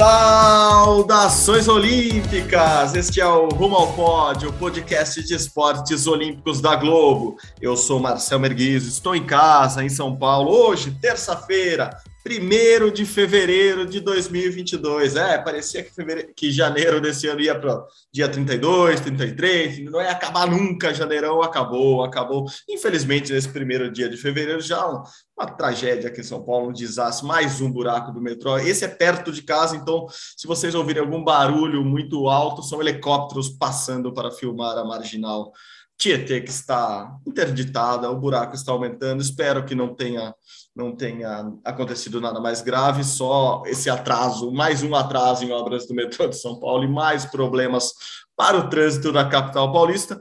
Saudações Olímpicas! Este é o Rumo ao Pódio, o podcast de esportes olímpicos da Globo. Eu sou Marcel Merguizo, estou em casa, em São Paulo, hoje, terça-feira, 1 de fevereiro de 2022. É, parecia que, fevereiro, que janeiro desse ano ia para dia 32, 33, não ia acabar nunca. Janeirão acabou, acabou. Infelizmente, nesse primeiro dia de fevereiro, já um, uma tragédia aqui em São Paulo, um desastre, mais um buraco do metrô. Esse é perto de casa, então, se vocês ouvirem algum barulho muito alto, são helicópteros passando para filmar a marginal. Tietê que está interditada, o buraco está aumentando. Espero que não tenha não tenha acontecido nada mais grave, só esse atraso, mais um atraso em obras do metrô de São Paulo e mais problemas para o trânsito da capital paulista.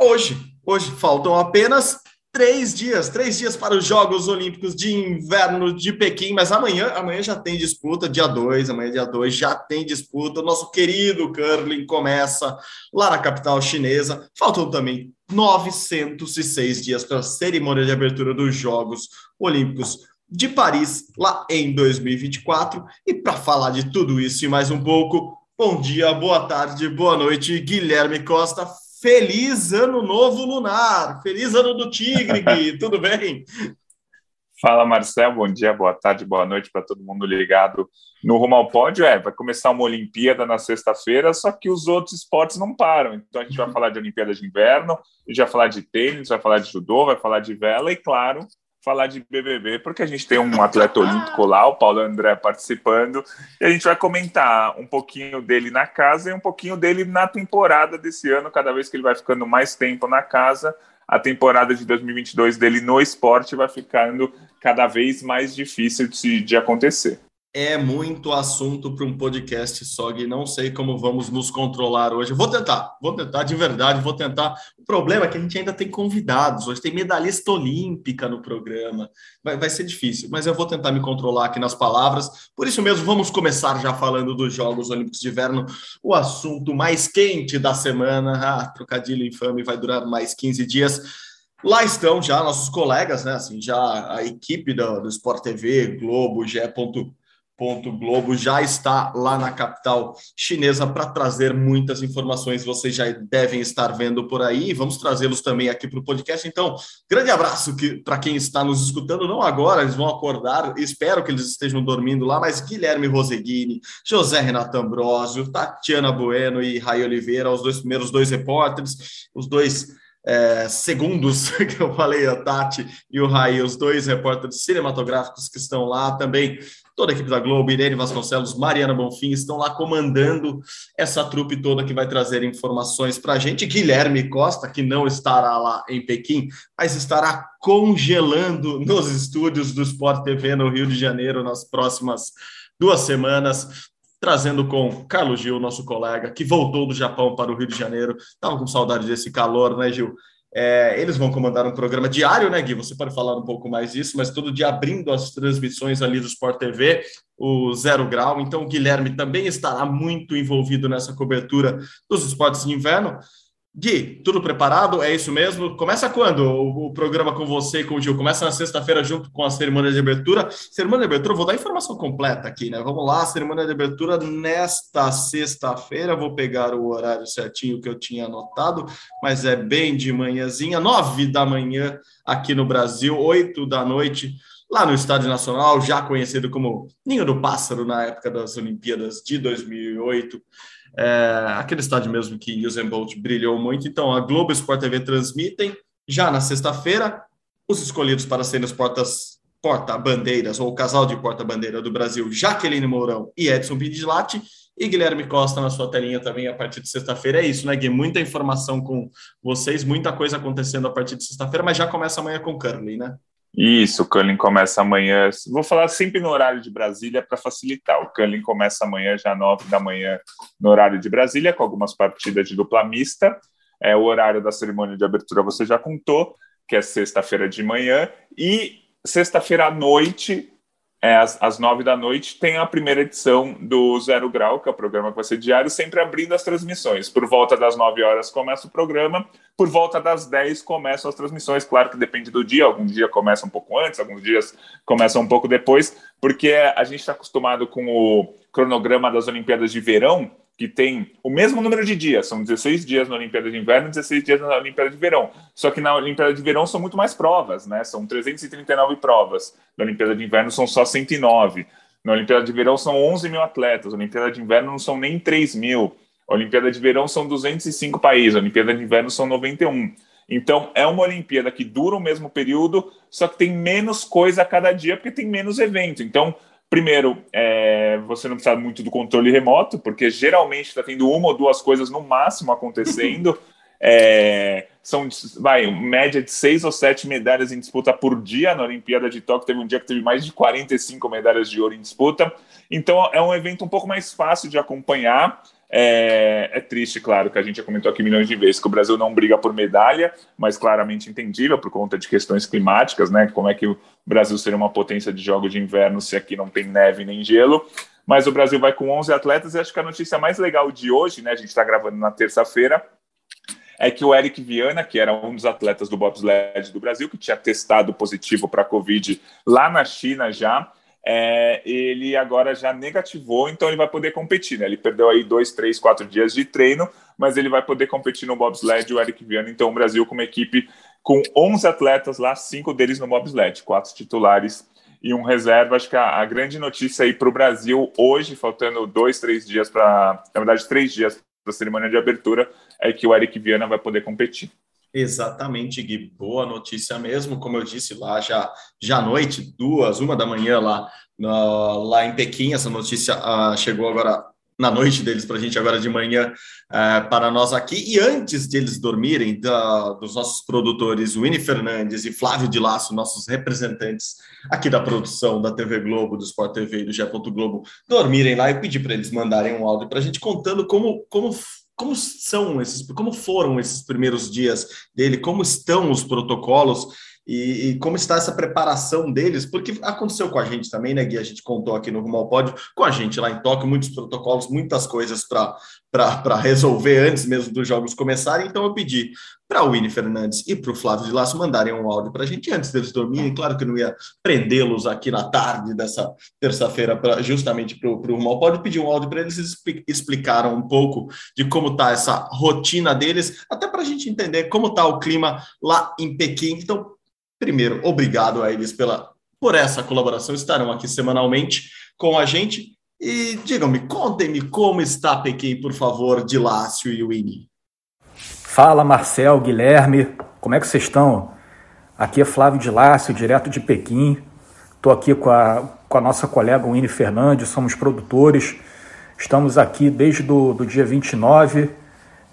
Hoje, hoje faltam apenas três dias, três dias para os Jogos Olímpicos de Inverno de Pequim, mas amanhã, amanhã já tem disputa, dia 2, amanhã dia 2 já tem disputa. O nosso querido curling começa lá na capital chinesa. Faltam também 906 dias para a cerimônia de abertura dos Jogos Olímpicos de Paris, lá em 2024. E para falar de tudo isso e mais um pouco, bom dia, boa tarde, boa noite, Guilherme Costa. Feliz Ano Novo Lunar! Feliz Ano do Tigre, Gui! Tudo bem? Fala, Marcel. Bom dia, boa tarde, boa noite para todo mundo ligado no Rumo ao Pódio. É, vai começar uma Olimpíada na sexta-feira, só que os outros esportes não param. Então a gente vai falar de Olimpíada de Inverno, a gente vai falar de tênis, vai falar de judô, vai falar de vela e, claro, falar de BBB, porque a gente tem um atleta olímpico lá, o Paulo André, participando, e a gente vai comentar um pouquinho dele na casa e um pouquinho dele na temporada desse ano, cada vez que ele vai ficando mais tempo na casa, a temporada de 2022 dele no esporte vai ficando cada vez mais difícil de, de acontecer é muito assunto para um podcast só, não sei como vamos nos controlar hoje. vou tentar, vou tentar de verdade, vou tentar. O problema é que a gente ainda tem convidados, hoje tem medalhista olímpica no programa, vai, vai ser difícil, mas eu vou tentar me controlar aqui nas palavras. Por isso mesmo, vamos começar já falando dos Jogos Olímpicos de Inverno, o assunto mais quente da semana. Ah, trocadilho infame, vai durar mais 15 dias. Lá estão já nossos colegas, né? Assim, já a equipe do, do Sport TV, Globo, GE. Ponto Globo já está lá na capital chinesa para trazer muitas informações. Vocês já devem estar vendo por aí. Vamos trazê-los também aqui para o podcast. Então, grande abraço que, para quem está nos escutando. Não agora, eles vão acordar. Espero que eles estejam dormindo lá. Mas Guilherme Roseguini, José Renato Ambrosio, Tatiana Bueno e Rai Oliveira, os dois primeiros dois repórteres, os dois é, segundos que eu falei, a Tati e o Rai, os dois repórteres cinematográficos que estão lá também toda a equipe da Globo, Irene Vasconcelos, Mariana Bonfim, estão lá comandando essa trupe toda que vai trazer informações para a gente. Guilherme Costa, que não estará lá em Pequim, mas estará congelando nos estúdios do Sport TV no Rio de Janeiro nas próximas duas semanas, trazendo com Carlos Gil, nosso colega, que voltou do Japão para o Rio de Janeiro. Estava com saudade desse calor, né, Gil? É, eles vão comandar um programa diário, né, Gui? Você pode falar um pouco mais disso, mas todo dia abrindo as transmissões ali do Sport TV, o Zero Grau. Então, o Guilherme também estará muito envolvido nessa cobertura dos esportes de inverno. Gui, tudo preparado? É isso mesmo? Começa quando o, o programa com você e com o Gil? Começa na sexta-feira junto com a cerimônia de abertura. Cerimônia de abertura, vou dar a informação completa aqui, né? Vamos lá, cerimônia de abertura nesta sexta-feira. Vou pegar o horário certinho que eu tinha anotado, mas é bem de manhãzinha, nove da manhã aqui no Brasil, oito da noite lá no Estádio Nacional, já conhecido como Ninho do Pássaro na época das Olimpíadas de 2008 é, aquele estádio mesmo que Usain Bolt brilhou muito. Então, a Globo e Sport TV transmitem já na sexta-feira os escolhidos para serem os portas porta-bandeiras ou o casal de porta-bandeira do Brasil, Jaqueline Mourão e Edson Pidilati, e Guilherme Costa na sua telinha também a partir de sexta-feira. É isso, né, Gui? Muita informação com vocês, muita coisa acontecendo a partir de sexta-feira, mas já começa amanhã com o Curly, né? Isso, o curling começa amanhã. Vou falar sempre no horário de Brasília para facilitar. O curling começa amanhã, já nove da manhã, no horário de Brasília, com algumas partidas de dupla mista. É, o horário da cerimônia de abertura você já contou, que é sexta-feira de manhã. E sexta-feira à noite é, às, às nove da noite, tem a primeira edição do Zero Grau, que é o programa que vai ser diário, sempre abrindo as transmissões. Por volta das nove horas começa o programa, por volta das dez começam as transmissões. Claro que depende do dia, alguns dias começam um pouco antes, alguns dias começam um pouco depois, porque a gente está acostumado com o cronograma das Olimpíadas de Verão, que tem o mesmo número de dias, são 16 dias na Olimpíada de Inverno e 16 dias na Olimpíada de Verão. Só que na Olimpíada de Verão são muito mais provas, né? São 339 provas. Na Olimpíada de Inverno são só 109. Na Olimpíada de Verão são 11 mil atletas. Na Olimpíada de Inverno não são nem 3 mil. A Olimpíada de Verão são 205 países. A Olimpíada de Inverno são 91. Então, é uma Olimpíada que dura o mesmo período, só que tem menos coisa a cada dia, porque tem menos evento. Então, Primeiro, é, você não precisa muito do controle remoto, porque geralmente está tendo uma ou duas coisas no máximo acontecendo. É, são, vai, média de seis ou sete medalhas em disputa por dia na Olimpíada de Tóquio. Teve um dia que teve mais de 45 medalhas de ouro em disputa. Então, é um evento um pouco mais fácil de acompanhar. É, é, triste, claro, que a gente já comentou aqui milhões de vezes que o Brasil não briga por medalha, mas claramente entendível por conta de questões climáticas, né? Como é que o Brasil seria uma potência de jogos de inverno se aqui não tem neve nem gelo? Mas o Brasil vai com 11 atletas e acho que a notícia mais legal de hoje, né? A gente está gravando na terça-feira, é que o Eric Viana, que era um dos atletas do bobsled do Brasil, que tinha testado positivo para a Covid lá na China já, é, ele agora já negativou, então ele vai poder competir. Né? Ele perdeu aí dois, três, quatro dias de treino, mas ele vai poder competir no bobsled, o Eric Viana. Então o Brasil com uma equipe com 11 atletas lá, cinco deles no bobsled, quatro titulares e um reserva. Acho que a, a grande notícia aí para o Brasil hoje, faltando dois, três dias para, na verdade, três dias para a cerimônia de abertura, é que o Eric Viana vai poder competir. Exatamente, Gui. Boa notícia mesmo. Como eu disse lá já, já à noite, duas, uma da manhã lá, lá em Pequim. Essa notícia uh, chegou agora na noite deles para a gente, agora de manhã uh, para nós aqui. E antes de eles dormirem, da, dos nossos produtores Winnie Fernandes e Flávio de Laço, nossos representantes aqui da produção da TV Globo, do Sport TV e do G. Globo, dormirem lá, eu pedi para eles mandarem um áudio para a gente contando como, como como são esses, como foram esses primeiros dias dele, como estão os protocolos e, e, como está essa preparação deles, porque aconteceu com a gente também, né, Gui? A gente contou aqui no Rumo ao Pódio, com a gente lá em Tóquio, muitos protocolos, muitas coisas para resolver antes mesmo dos jogos começarem. Então eu pedi para o Winnie Fernandes e para o Flávio de Laço mandarem um áudio para a gente antes deles dormirem. Claro que eu não ia prendê-los aqui na tarde dessa terça-feira, justamente para o Rumo ao Pódio, pedi um áudio para eles, eles explicaram um pouco de como está essa rotina deles, até para a gente entender como está o clima lá em Pequim. Então, Primeiro, obrigado a eles pela, por essa colaboração, estarão aqui semanalmente com a gente. E digam-me, contem-me como está Pequim, por favor, de Lácio e Winnie. Fala, Marcel, Guilherme, como é que vocês estão? Aqui é Flávio de Lácio, direto de Pequim. Estou aqui com a, com a nossa colega Winnie Fernandes, somos produtores. Estamos aqui desde do, do dia 29,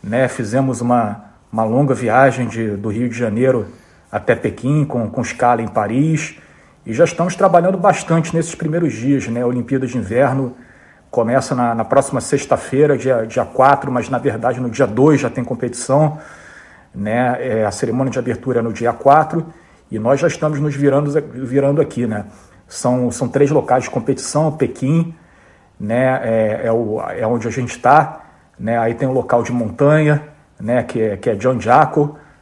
né? fizemos uma, uma longa viagem de, do Rio de Janeiro até Pequim, com, com escala em Paris. E já estamos trabalhando bastante nesses primeiros dias. Né? A Olimpíada de Inverno começa na, na próxima sexta-feira, dia, dia 4, mas na verdade no dia 2 já tem competição. Né? É, a cerimônia de abertura é no dia 4 e nós já estamos nos virando, virando aqui. Né? São, são três locais de competição: Pequim, né? é, é, o, é onde a gente está. Né? Aí tem o local de montanha, né? que, é, que é John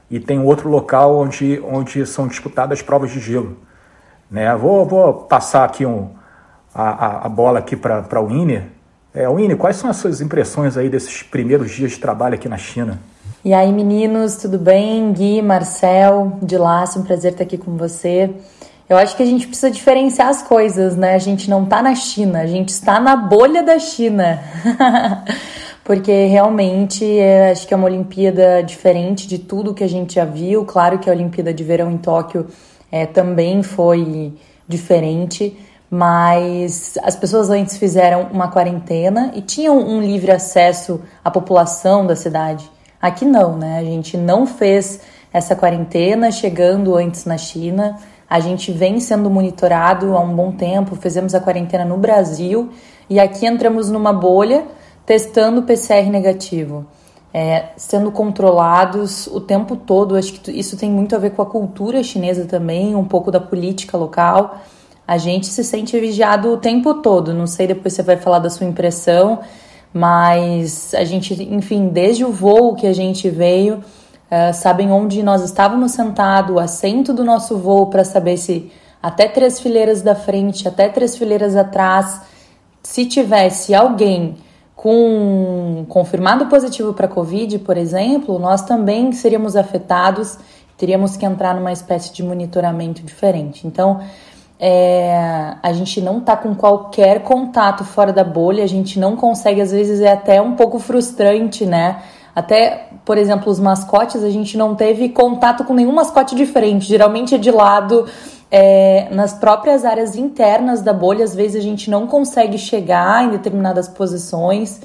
e tem outro local onde, onde são disputadas provas de gelo. Né? Vou, vou passar aqui um, a, a bola aqui para o Winnie. É, Winnie, quais são as suas impressões aí desses primeiros dias de trabalho aqui na China? E aí, meninos, tudo bem? Gui, Marcel, de Laço, um prazer estar aqui com você. Eu acho que a gente precisa diferenciar as coisas, né? A gente não está na China, a gente está na bolha da China. porque realmente é, acho que é uma Olimpíada diferente de tudo que a gente já viu. Claro que a Olimpíada de Verão em Tóquio é, também foi diferente, mas as pessoas antes fizeram uma quarentena e tinham um livre acesso à população da cidade. Aqui não, né? A gente não fez essa quarentena chegando antes na China. A gente vem sendo monitorado há um bom tempo, fizemos a quarentena no Brasil e aqui entramos numa bolha testando PCR negativo, é, sendo controlados o tempo todo. Acho que isso tem muito a ver com a cultura chinesa também, um pouco da política local. a gente se sente vigiado o tempo todo. Não sei, depois você vai falar da sua impressão, mas a gente, enfim, desde o voo que a gente veio, uh, sabem onde nós estávamos sentados, o assento do nosso voo, para saber se até três fileiras da frente, até três fileiras atrás, se tivesse alguém com confirmado positivo para Covid, por exemplo, nós também seríamos afetados, teríamos que entrar numa espécie de monitoramento diferente. Então, é, a gente não está com qualquer contato fora da bolha, a gente não consegue, às vezes é até um pouco frustrante, né? Até, por exemplo, os mascotes, a gente não teve contato com nenhum mascote diferente, geralmente é de lado. É, nas próprias áreas internas da bolha, às vezes a gente não consegue chegar em determinadas posições.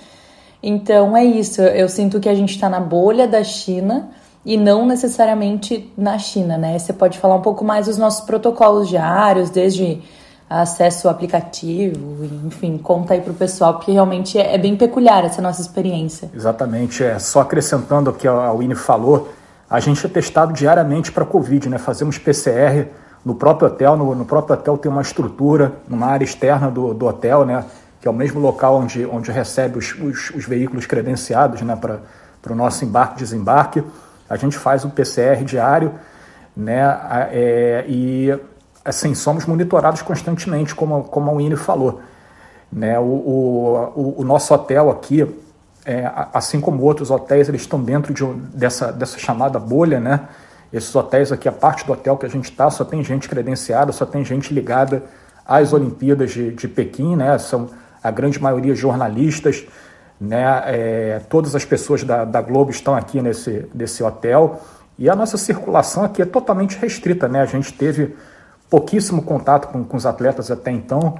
Então é isso, eu sinto que a gente está na bolha da China e não necessariamente na China, né? Você pode falar um pouco mais dos nossos protocolos diários, desde acesso ao aplicativo, enfim, conta aí para o pessoal, porque realmente é, é, bem peculiar essa nossa experiência. Exatamente, é só acrescentando o que a Winnie falou, a gente é testado diariamente para Covid, né? Fazemos PCR no próprio hotel, no, no, próprio hotel tem uma estrutura, numa área externa do, do hotel, né? Que é o mesmo local onde, onde recebe os, os, os veículos credenciados, né? Para o nosso embarque e desembarque. A gente faz um PCR diário, né? É, e assim, somos monitorados constantemente, como, como a Winnie falou. Né? O, o, o nosso hotel aqui, é, assim como outros hotéis, eles estão dentro de, dessa, dessa chamada bolha, né? Esses hotéis aqui, a parte do hotel que a gente está, só tem gente credenciada, só tem gente ligada às Olimpíadas de, de Pequim, né? São a grande maioria jornalistas, né? É, todas as pessoas da, da Globo estão aqui nesse, nesse hotel e a nossa circulação aqui é totalmente restrita, né? A gente teve pouquíssimo contato com, com os atletas até então.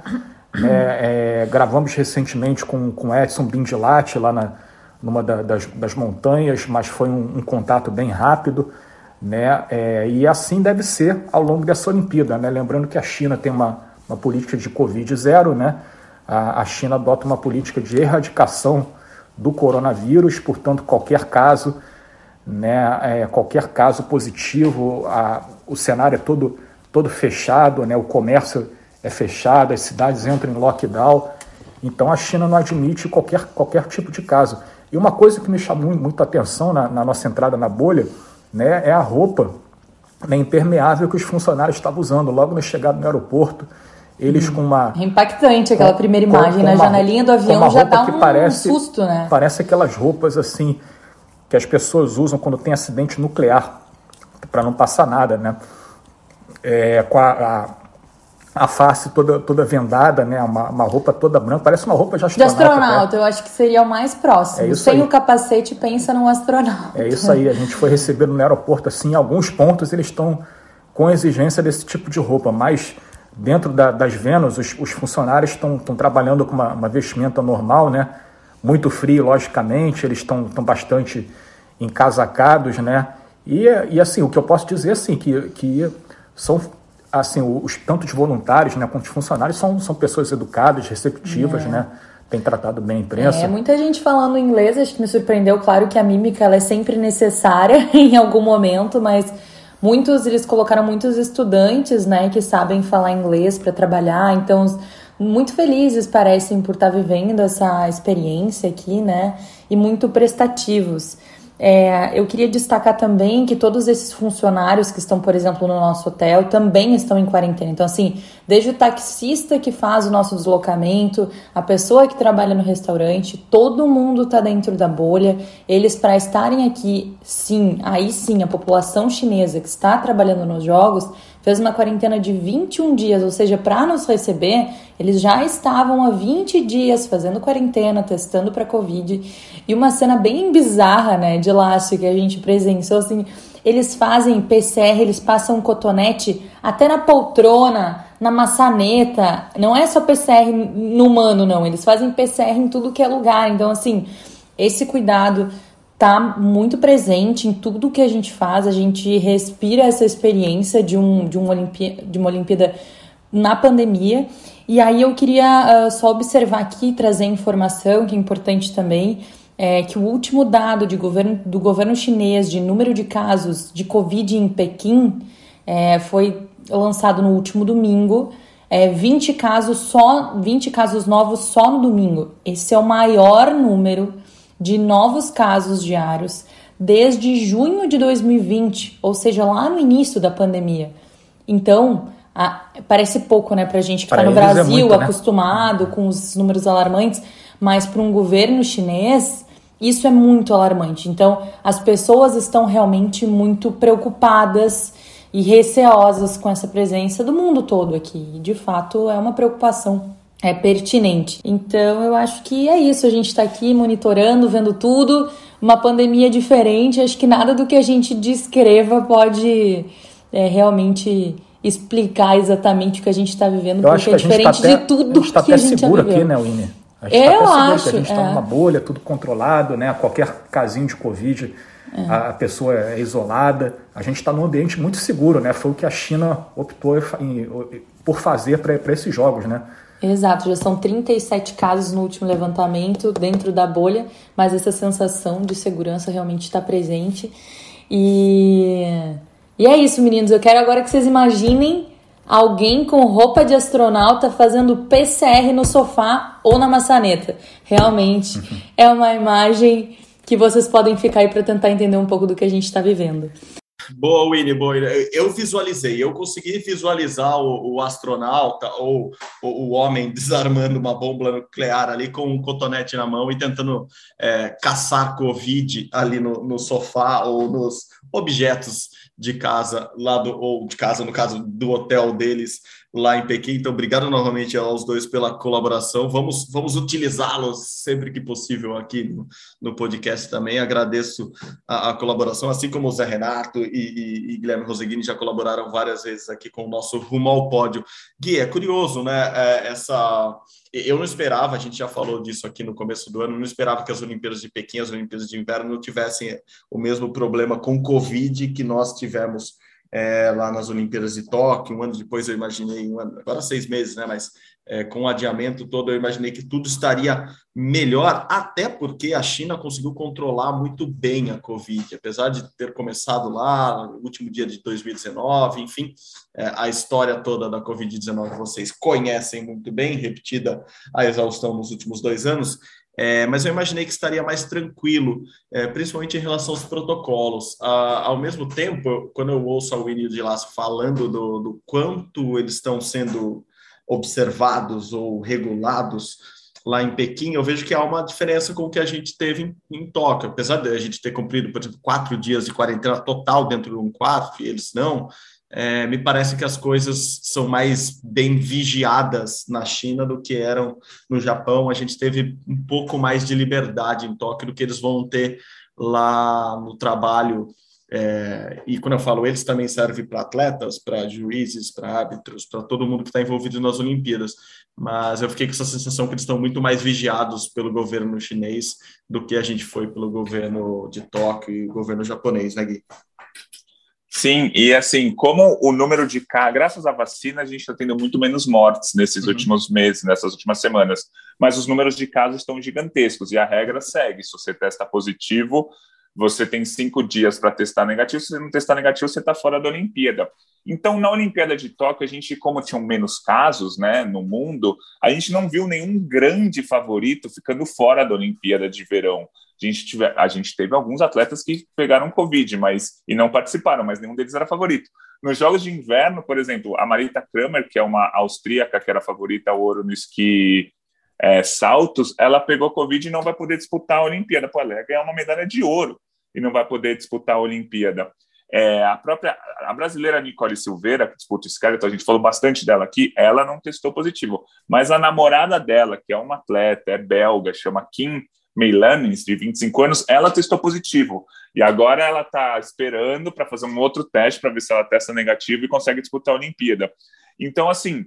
É, é, gravamos recentemente com, com Edson Bindilati lá na, numa da, das, das, montanhas, mas foi um, um contato bem rápido. Né? É, e assim deve ser ao longo dessa Olimpíada. Né? Lembrando que a China tem uma, uma política de Covid zero, né? a, a China adota uma política de erradicação do coronavírus, portanto, qualquer caso, né, é, qualquer caso positivo, a, o cenário é todo todo fechado, né? o comércio é fechado, as cidades entram em lockdown. Então a China não admite qualquer, qualquer tipo de caso. E uma coisa que me chamou muito a atenção na, na nossa entrada na bolha né, é a roupa né, impermeável que os funcionários estavam usando logo na chegada no aeroporto. Eles com uma. É impactante aquela com, primeira imagem na uma, janelinha do avião já dá um parece, susto, né? Parece aquelas roupas assim que as pessoas usam quando tem acidente nuclear, para não passar nada, né? é, com a, a, a, face toda, toda vendada, né? Uma, uma, roupa toda branca, parece uma roupa de astronauta. De astronauta, eu acho que seria o mais próximo. É Sem o capacete, pensa num astronauta. É isso aí, a gente foi receber no aeroporto, assim, em alguns pontos eles estão com exigência desse tipo de roupa, mas dentro da, das Vênus, os, os funcionários estão trabalhando com uma, uma, vestimenta normal, né? Muito frio, logicamente, eles estão bastante encasacados, né? E, e assim, o que eu posso dizer assim, que, que são assim os tanto de voluntários né, quanto de funcionários são, são pessoas educadas, receptivas, é. né? Tem tratado bem a imprensa. É, muita gente falando inglês, acho que me surpreendeu. Claro que a mímica ela é sempre necessária em algum momento, mas muitos eles colocaram muitos estudantes, né, que sabem falar inglês para trabalhar. Então, muito felizes parecem por estar tá vivendo essa experiência aqui, né, e muito prestativos. É, eu queria destacar também que todos esses funcionários que estão, por exemplo, no nosso hotel também estão em quarentena. Então, assim, desde o taxista que faz o nosso deslocamento, a pessoa que trabalha no restaurante, todo mundo está dentro da bolha. Eles, para estarem aqui, sim, aí sim, a população chinesa que está trabalhando nos jogos fez uma quarentena de 21 dias, ou seja, para nos receber, eles já estavam há 20 dias fazendo quarentena, testando para Covid. E uma cena bem bizarra, né, de laço que a gente presenciou, assim, eles fazem PCR, eles passam cotonete até na poltrona, na maçaneta. Não é só PCR no humano, não. Eles fazem PCR em tudo que é lugar. Então, assim, esse cuidado tá muito presente em tudo que a gente faz, a gente respira essa experiência de, um, de, um Olimpí de uma Olimpíada na pandemia. E aí eu queria uh, só observar aqui, trazer informação que é importante também, é que o último dado de governo, do governo chinês de número de casos de Covid em Pequim é, foi lançado no último domingo. é, 20 casos só, 20 casos novos só no domingo. Esse é o maior número de novos casos diários desde junho de 2020, ou seja, lá no início da pandemia. Então, a, parece pouco, né, pra gente que está no é Brasil, é muito, né? acostumado com os números alarmantes, mas para um governo chinês, isso é muito alarmante. Então, as pessoas estão realmente muito preocupadas e receosas com essa presença do mundo todo aqui. De fato, é uma preocupação é pertinente. Então, eu acho que é isso. A gente está aqui monitorando, vendo tudo. Uma pandemia diferente. Acho que nada do que a gente descreva pode é, realmente explicar exatamente o que a gente está vivendo, eu porque é tá diferente tá até, de tudo a gente tá que a gente seguro aqui, né, Winnie? A gente eu tá acho. Que a gente está é. numa bolha, tudo controlado, né? Qualquer casinho de Covid, é. a, a, pessoa é isolada. A gente está num ambiente muito seguro, né? Foi o que a China optou em, por fazer para esses jogos, né? Exato, já são 37 casos no último levantamento dentro da bolha, mas essa sensação de segurança realmente está presente. E e é isso, meninos. Eu quero agora que vocês imaginem alguém com roupa de astronauta fazendo PCR no sofá ou na maçaneta. Realmente uhum. é uma imagem que vocês podem ficar aí para tentar entender um pouco do que a gente está vivendo. Boa, Winnie, boa. Eu visualizei, eu consegui visualizar o, o astronauta ou o, o, homem desarmando uma bomba nuclear ali com um cotonete na mão e tentando é, caçar Covid ali no, no sofá ou nos objetos de casa lá do ou de casa no caso do hotel deles lá em Pequim. Então, obrigado novamente aos dois pela colaboração. Vamos vamos utilizá-los sempre que possível aqui no, no podcast também. Agradeço a, a, colaboração, assim como o Zé Renato e, e, e Guilherme Roseguini já colaboraram várias vezes aqui com o nosso Rumo ao Pódio. Gui, é curioso, né? É, essa eu não esperava, a gente já falou disso aqui no começo do ano, não esperava que as Olimpíadas de Pequim, as Olimpíadas de Inverno, tivessem o mesmo problema com Covid que nós tivemos é, lá nas Olimpíadas de Tóquio. Um ano depois eu imaginei, um ano, agora seis meses, né? Mas é, com o adiamento todo, eu imaginei que tudo estaria melhor, até porque a China conseguiu controlar muito bem a Covid, apesar de ter começado lá no último dia de 2019, enfim, é, a história toda da Covid-19 vocês conhecem muito bem, repetida a exaustão nos últimos dois anos. É, mas eu imaginei que estaria mais tranquilo, é, principalmente em relação aos protocolos. Ah, ao mesmo tempo, quando eu ouço a Winnie de Laço falando do, do quanto eles estão sendo observados ou regulados lá em Pequim, eu vejo que há uma diferença com o que a gente teve em, em Tóquio. Apesar de a gente ter cumprido, por exemplo, quatro dias de quarentena total dentro de um quarto, e eles não, é, me parece que as coisas são mais bem vigiadas na China do que eram no Japão. A gente teve um pouco mais de liberdade em Tóquio do que eles vão ter lá no trabalho. É, e quando eu falo eles, também serve para atletas, para juízes, para árbitros, para todo mundo que está envolvido nas Olimpíadas. Mas eu fiquei com essa sensação que eles estão muito mais vigiados pelo governo chinês do que a gente foi pelo governo de Tóquio e o governo japonês, né, Gui? Sim, e assim, como o número de casos, graças à vacina, a gente está tendo muito menos mortes nesses uhum. últimos meses, nessas últimas semanas, mas os números de casos estão gigantescos e a regra segue: se você testa positivo, você tem cinco dias para testar negativo, se você não testar negativo, você está fora da Olimpíada. Então, na Olimpíada de Tóquio, a gente, como tinham menos casos né, no mundo, a gente não viu nenhum grande favorito ficando fora da Olimpíada de verão. A gente, a gente teve alguns atletas que pegaram Covid mas, e não participaram, mas nenhum deles era favorito. Nos Jogos de Inverno, por exemplo, a Marita Kramer, que é uma austríaca que era favorita ao ouro no esqui é, saltos, ela pegou Covid e não vai poder disputar a Olimpíada. Pô, ela ganhar uma medalha de ouro e não vai poder disputar a Olimpíada. É, a própria a brasileira Nicole Silveira, que disputa o skeleton, a gente falou bastante dela aqui, ela não testou positivo. Mas a namorada dela, que é uma atleta, é belga, chama Kim Meilanes, de 25 anos, ela testou positivo. E agora ela está esperando para fazer um outro teste para ver se ela testa negativo e consegue disputar a Olimpíada. Então, assim,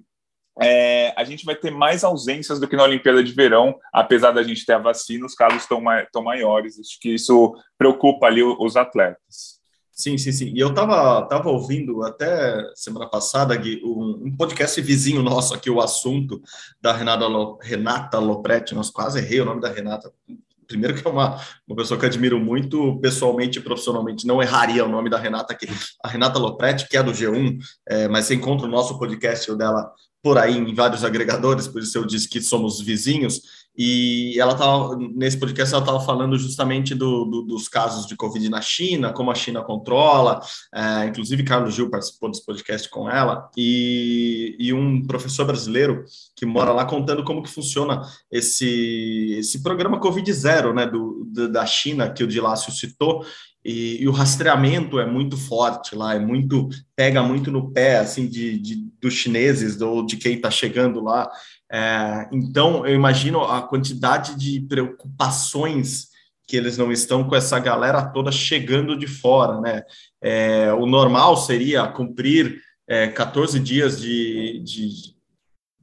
é, a gente vai ter mais ausências do que na Olimpíada de Verão, apesar da gente ter a vacina, os casos estão maiores. Acho que isso preocupa ali os atletas. Sim, sim, sim. E eu estava tava ouvindo até semana passada Gui, um, um, podcast vizinho nosso aqui, o assunto da Renata, Renata Lopretti. Nós quase errei o nome da Renata. Primeiro que é uma, uma pessoa que admiro muito pessoalmente e profissionalmente. Não erraria o nome da Renata aqui. A Renata Lopretti, que é do G1, é, mas você encontra o nosso podcast o dela por aí em vários agregadores, por isso eu disse que somos vizinhos, e ela estava, nesse podcast, ela estava falando justamente do, do, dos casos de Covid na China, como a China controla, é, inclusive Carlos Gil participou desse podcast com ela, e, e um professor brasileiro que mora lá contando como que funciona esse, esse programa Covid Zero, né, do, da China, que o Dilácio citou, e, e, o rastreamento é muito forte lá, é muito pega muito no pé assim de, de dos chineses ou de quem está chegando lá. É, então eu imagino a quantidade de preocupações que eles não estão com essa galera toda chegando de fora, né? É, o normal seria cumprir é, 14 dias de, de,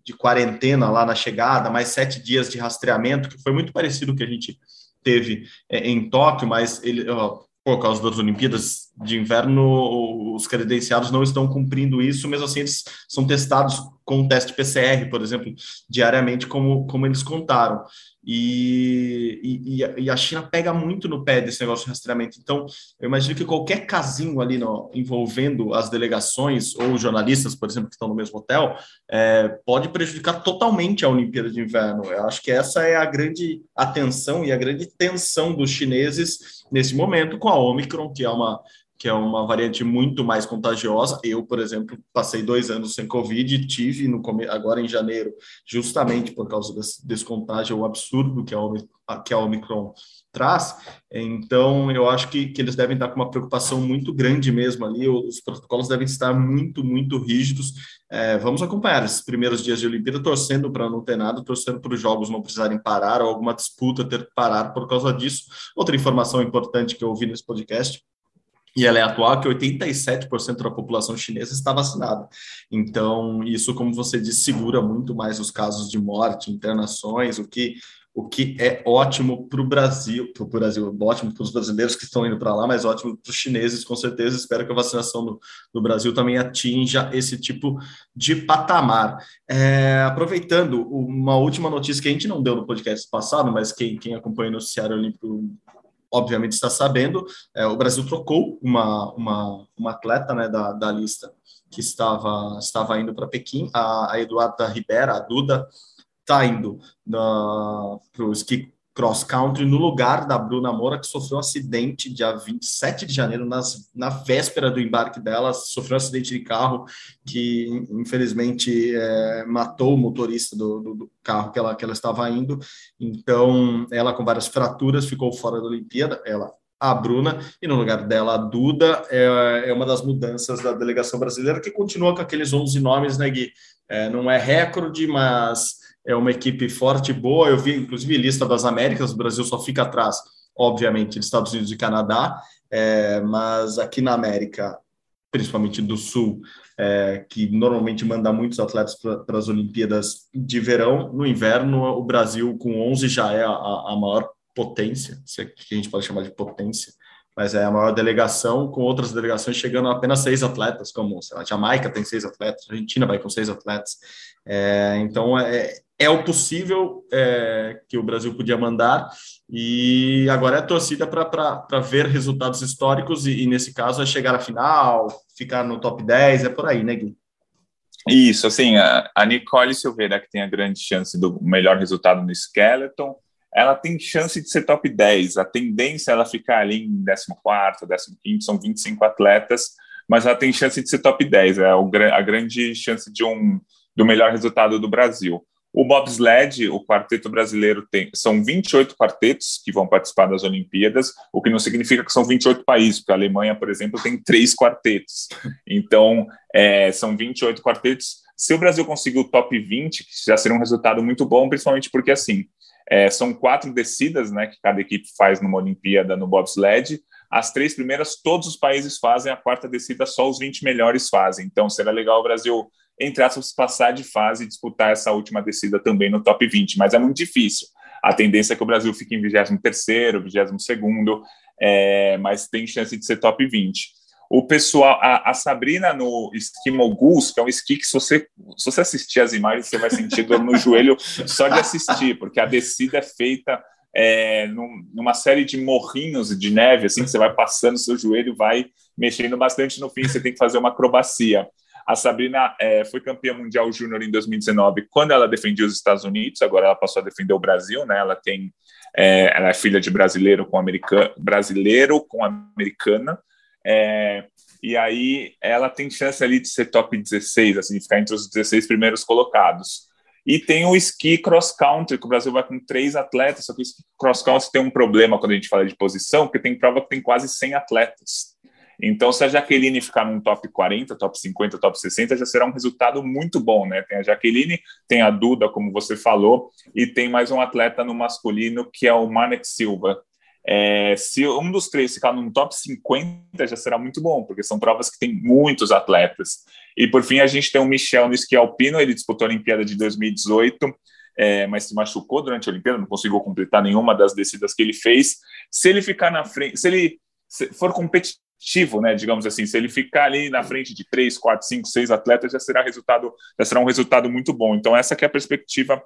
de quarentena lá na chegada, mais sete dias de rastreamento, que foi muito parecido com o que a gente teve é, em Tóquio, mas ele, ó, por causa das Olimpíadas de Inverno, os credenciados não estão cumprindo isso, mesmo assim eles são testados com o teste PCR, por exemplo, diariamente, como, como eles contaram. E, e, e, a China pega muito no pé desse negócio de rastreamento. Então, eu imagino que qualquer casinho ali no, envolvendo as delegações ou jornalistas, por exemplo, que estão no mesmo hotel, é, pode prejudicar totalmente a Olimpíada de Inverno. Eu acho que essa é a grande atenção e a grande tensão dos chineses nesse momento com a Omicron, que é uma que é uma variante muito mais contagiosa. Eu, por exemplo, passei dois anos sem Covid e tive no, agora em janeiro, justamente por causa desse, desse contágio absurdo que a, que a Omicron traz. Então, eu acho que, que eles devem estar com uma preocupação muito grande mesmo ali. Os protocolos devem estar muito, muito rígidos. É, vamos acompanhar esses primeiros dias de Olimpíada, torcendo para não ter nada, torcendo para os jogos não precisarem parar ou alguma disputa ter que parar por causa disso. Outra informação importante que eu ouvi nesse podcast e ela é atual, que 87% da população chinesa está vacinada. Então, isso, como você disse, segura muito mais os casos de morte, internações, o que, o que é ótimo para o Brasil, para o Brasil, ótimo para os brasileiros que estão indo para lá, mas ótimo para os chineses, com certeza. Espero que a vacinação no, no Brasil também atinja esse tipo de patamar. É, aproveitando, uma última notícia que a gente não deu no podcast passado, mas quem, quem acompanha o noticiário olímpico obviamente está sabendo, é, o Brasil trocou uma, uma, uma atleta né, da, da lista que estava, estava indo para Pequim, a, a Eduarda Ribera, a Duda, está indo para o ski cross country no lugar da Bruna Moura, que sofreu um acidente dia 27 de janeiro, nas, na véspera do embarque dela, sofreu um acidente de carro que, infelizmente, é, matou o motorista do, do, do, carro que ela, que ela estava indo. Então, ela com várias fraturas ficou fora da Olimpíada, ela a Bruna, e no lugar dela a Duda, é, é uma das mudanças da delegação brasileira, que continua com aqueles 11 nomes, né, Gui? É, não é recorde, mas é uma equipe forte e boa. Eu vi, inclusive, lista das Américas, o Brasil só fica atrás, obviamente, dos Estados Unidos e Canadá, é, mas aqui na América, principalmente do Sul, é, que normalmente manda muitos atletas para as Olimpíadas de verão, no inverno, o Brasil com 11 já é a, a maior potência, se é que a gente pode chamar de potência, mas é a maior delegação, com outras delegações chegando a apenas seis atletas, como lá, a Jamaica tem seis atletas, a Argentina vai com seis atletas. É, então, é, é o possível é, que o Brasil podia mandar, e agora é torcida para ver resultados históricos, e, e, nesse caso é chegar à final, ficar no top 10, é por aí, né, Gui? Isso, assim, a, a Nicole Silveira, que tem a grande chance do melhor resultado no Skeleton, ela tem chance de ser top 10. A tendência é ela ficar ali em 14, 15, são 25 atletas, mas ela tem chance de ser top 10. É a grande chance de um do melhor resultado do Brasil. O bobsled, o quarteto brasileiro tem, são 28 quartetos que vão participar das Olimpíadas, o que não significa que são 28 países, porque a Alemanha, por exemplo, tem três quartetos. Então, é, são 28 quartetos. Se o Brasil conseguir o top 20, que já seria um resultado muito bom, principalmente porque, assim, é, são quatro descidas né, que cada equipe faz numa Olimpíada no bobsled. As três primeiras, todos os países fazem, a quarta descida, só os 20 melhores fazem. Então, será legal o Brasil, entre aspas, passar de fase e disputar essa última descida também no top 20, mas é muito difícil. A tendência é que o Brasil fique em 23, 22, é, mas tem chance de ser top 20 o pessoal, a, a, Sabrina no esqui Moguls, que é um esqui que se você, se você assistir as imagens, você vai sentir dor no joelho só de assistir, porque a descida é feita é, num, numa série de morrinhos de neve, assim, que você vai passando, seu joelho vai mexendo bastante no fim, você tem que fazer uma acrobacia. A Sabrina é, foi campeã mundial júnior em 2019, quando ela defendia os Estados Unidos, agora ela passou a defender o Brasil, né? Ela tem é, ela é filha de brasileiro com americano, brasileiro com americana. É, e aí ela tem chance ali de ser top 16, assim, ficar entre os 16 primeiros colocados. E tem o esqui cross country, que o Brasil vai com três atletas, só que o esqui cross country tem um problema quando a gente fala de posição, porque tem prova que tem quase 100 atletas. Então, se a Jaqueline ficar num top 40, top 50, top 60, já será um resultado muito bom, né? Tem a Jaqueline, tem a Duda, como você falou, e tem mais um atleta no masculino, que é o Manek Silva. É, se um dos três ficar no top 50, já será muito bom, porque são provas que tem muitos atletas. E por fim, a gente tem o Michel no esqui alpino, ele disputou a Olimpíada de 2018, é, mas se machucou durante a Olimpíada, não conseguiu completar nenhuma das descidas que ele fez. Se ele ficar na frente, se ele for competitivo, né, digamos assim, se ele ficar ali na frente de três, quatro, cinco, seis atletas, já será resultado, já será um resultado muito bom. Então essa é a perspectiva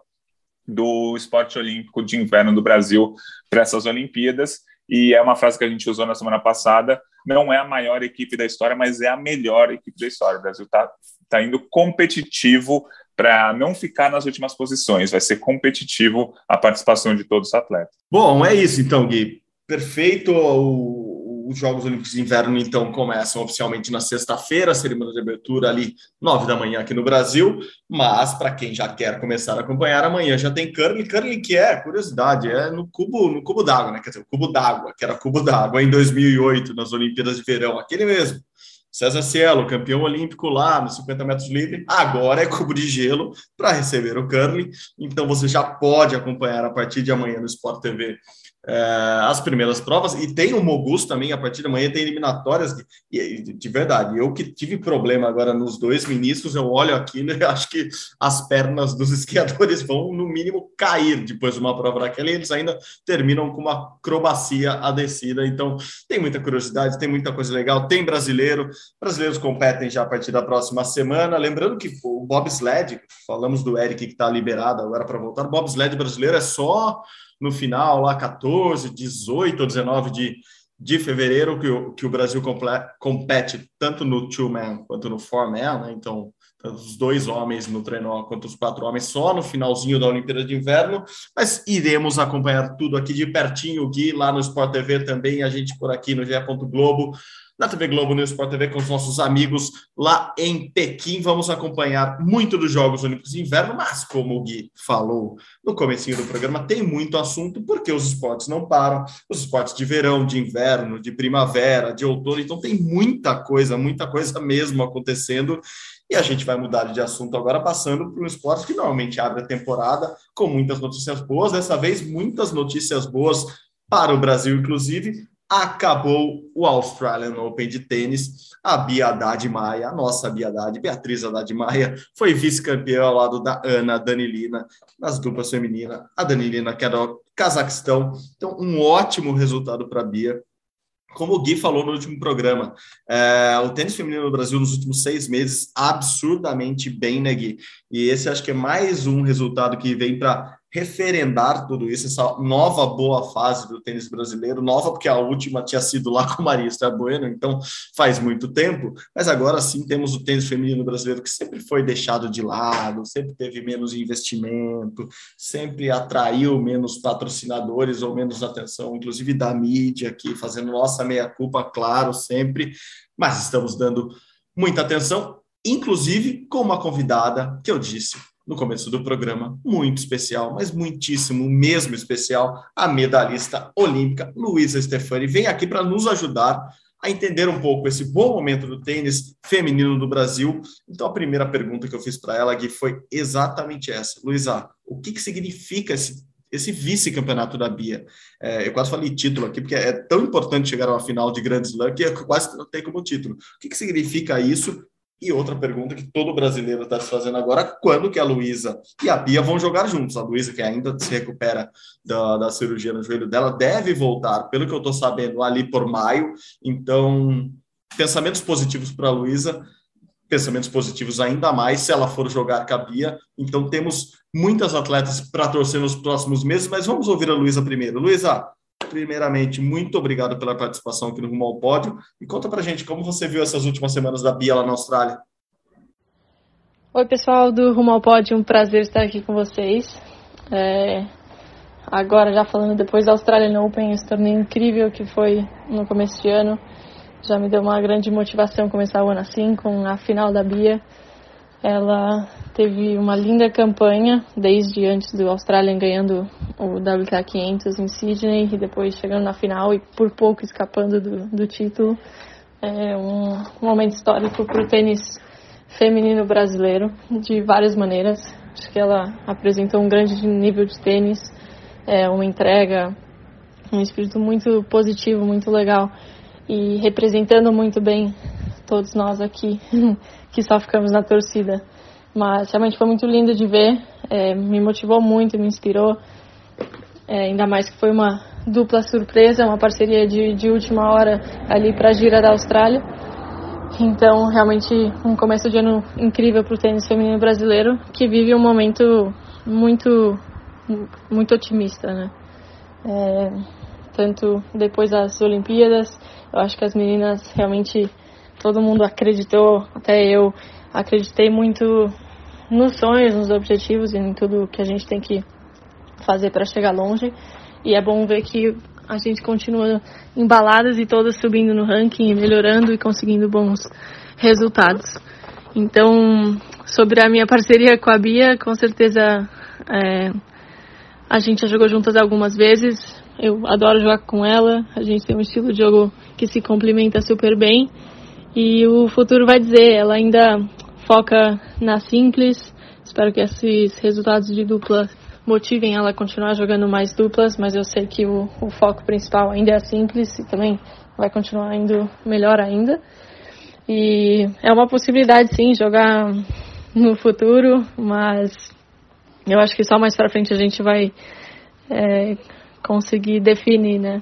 do esporte olímpico de inverno do Brasil para essas Olimpíadas. E é uma frase que a gente usou na semana passada: não é a maior equipe da história, mas é a melhor equipe da história. O Brasil está tá indo competitivo para não ficar nas últimas posições, vai ser competitivo a participação de todos os atletas. Bom, é isso então, Gui. Perfeito. O os Jogos Olímpicos de Inverno, então, começam oficialmente na sexta-feira, a cerimônia de abertura ali, nove da manhã aqui no Brasil, mas para quem já quer começar a acompanhar, amanhã já tem curling, curling que é, curiosidade, é no cubo no cubo d'água, né? Quer dizer, o cubo d'água, que era cubo d'água em 2008, nas Olimpíadas de Verão, aquele mesmo. César Cielo, campeão olímpico lá nos 50 metros livre, agora é cubo de gelo para receber o curling. Então você já pode acompanhar a partir de amanhã no Sport TV as primeiras provas, e tem o Mogus também, a partir da manhã tem eliminatórias, de, de, de, verdade, eu que tive problema agora nos dois ministros, eu olho aquilo e acho que as pernas dos esquiadores vão, no mínimo, cair depois de uma prova daquela, e eles ainda terminam com uma acrobacia a descida, então tem muita curiosidade, tem muita coisa legal, tem brasileiro, brasileiros competem já a partir da próxima semana, lembrando que o bobsled, falamos do Eric que está liberado agora para voltar, bobsled brasileiro é só no final, lá 14, 18 ou 19 de, de fevereiro, que o, que o Brasil compete tanto no two-man quanto no four-man, né? Então, os dois homens no trenó quanto os quatro homens só no finalzinho da Olimpíada de Inverno, mas iremos acompanhar tudo aqui de pertinho, Gui, lá no Sport TV também, a gente por aqui no GE. Globo na TV Globo, no Sport TV, com os nossos amigos lá em Pequim. Vamos acompanhar muito dos Jogos Olímpicos de Inverno, mas como o Gui falou no começo do programa, tem muito assunto, porque os esportes não param. Os esportes de verão, de inverno, de primavera, de outono, então tem muita coisa, muita coisa mesmo acontecendo. E a gente vai mudar de assunto agora, passando para um esporte que normalmente abre a temporada com muitas notícias boas. Dessa vez, muitas notícias boas para o Brasil, inclusive, acabou o Australian Open de tênis. A Bia Haddad Maia, a nossa Bia Haddad, Beatriz Haddad Maia, foi vice-campeã ao lado da Ana Danilina nas duplas femininas. A Danilina, que é do Cazaquistão. Então, um ótimo resultado para a Bia. Como o Gui falou no último programa, é, o tênis feminino no Brasil nos últimos seis meses absurdamente bem, né, Gui? E esse acho que é mais um resultado que vem para referendar tudo isso, essa nova boa fase do tênis brasileiro, nova porque a última tinha sido lá com Maria Esther Bueno, então faz muito tempo, mas agora sim temos o tênis feminino brasileiro que sempre foi deixado de lado, sempre teve menos investimento, sempre atraiu menos patrocinadores ou menos atenção, inclusive da mídia aqui, fazendo nossa meia-culpa, claro, sempre, mas estamos dando muita atenção, inclusive com uma convidada que eu disse no começo do programa, muito especial, mas muitíssimo mesmo especial, a medalhista olímpica Luísa Stefani vem aqui para nos ajudar a entender um pouco esse bom momento do tênis feminino no Brasil. Então, a primeira pergunta que eu fiz para ela, Gui, foi exatamente essa. Luísa, o que, que significa esse, esse vice-campeonato da Bia? É, eu quase falei título aqui, porque é tão importante chegar a uma final de Grand Slam que eu quase não tenho como título. O que, que significa isso e outra pergunta que todo brasileiro está se fazendo agora, quando que a Luísa e a Bia vão jogar juntos? A Luísa, que ainda se recupera da, da cirurgia no joelho dela, deve voltar, pelo que eu estou sabendo, ali por maio. Então, pensamentos positivos para a Luísa, pensamentos positivos ainda mais se ela for jogar com a Bia. Então, temos muitas atletas para torcer nos próximos meses, mas vamos ouvir a Luísa primeiro. Luísa, primeiramente, muito obrigado pela participação aqui no Rumo ao Pódio. E conta pra gente como você viu essas últimas semanas da Bia lá na Austrália. Oi, pessoal do Rumo ao Pódio, um prazer estar aqui com vocês. É, agora, já falando depois da Australian Open, esse torneio incrível que foi no começo de ano, já me deu uma grande motivação começar o ano assim, com a final da Bia. Ela teve uma linda campanha, desde antes do Australian ganhando o WTA 500 em Sydney e depois chegando na final e por pouco escapando do, do título. É um momento histórico para o tênis feminino brasileiro, de várias maneiras. Acho que ela apresentou um grande nível de tênis, é, uma entrega, um espírito muito positivo, muito legal e representando muito bem todos nós aqui que só ficamos na torcida. Mas realmente foi muito lindo de ver, é, me motivou muito, me inspirou. É, ainda mais que foi uma dupla surpresa, uma parceria de, de última hora ali para a gira da Austrália. Então, realmente, um começo de ano incrível para o tênis feminino brasileiro, que vive um momento muito, muito otimista, né? É, tanto depois das Olimpíadas, eu acho que as meninas realmente, todo mundo acreditou, até eu acreditei muito nos sonhos, nos objetivos e em tudo que a gente tem que fazer para chegar longe. E é bom ver que a gente continua embaladas e todas subindo no ranking, melhorando e conseguindo bons resultados. Então, sobre a minha parceria com a Bia, com certeza é, a gente já jogou juntas algumas vezes. Eu adoro jogar com ela. A gente tem um estilo de jogo que se complementa super bem. E o futuro vai dizer, ela ainda foca na simples. Espero que esses resultados de dupla motivem ela a continuar jogando mais duplas, mas eu sei que o, o foco principal ainda é simples e também vai continuar indo melhor ainda. E é uma possibilidade sim jogar no futuro, mas eu acho que só mais para frente a gente vai é, conseguir definir, né?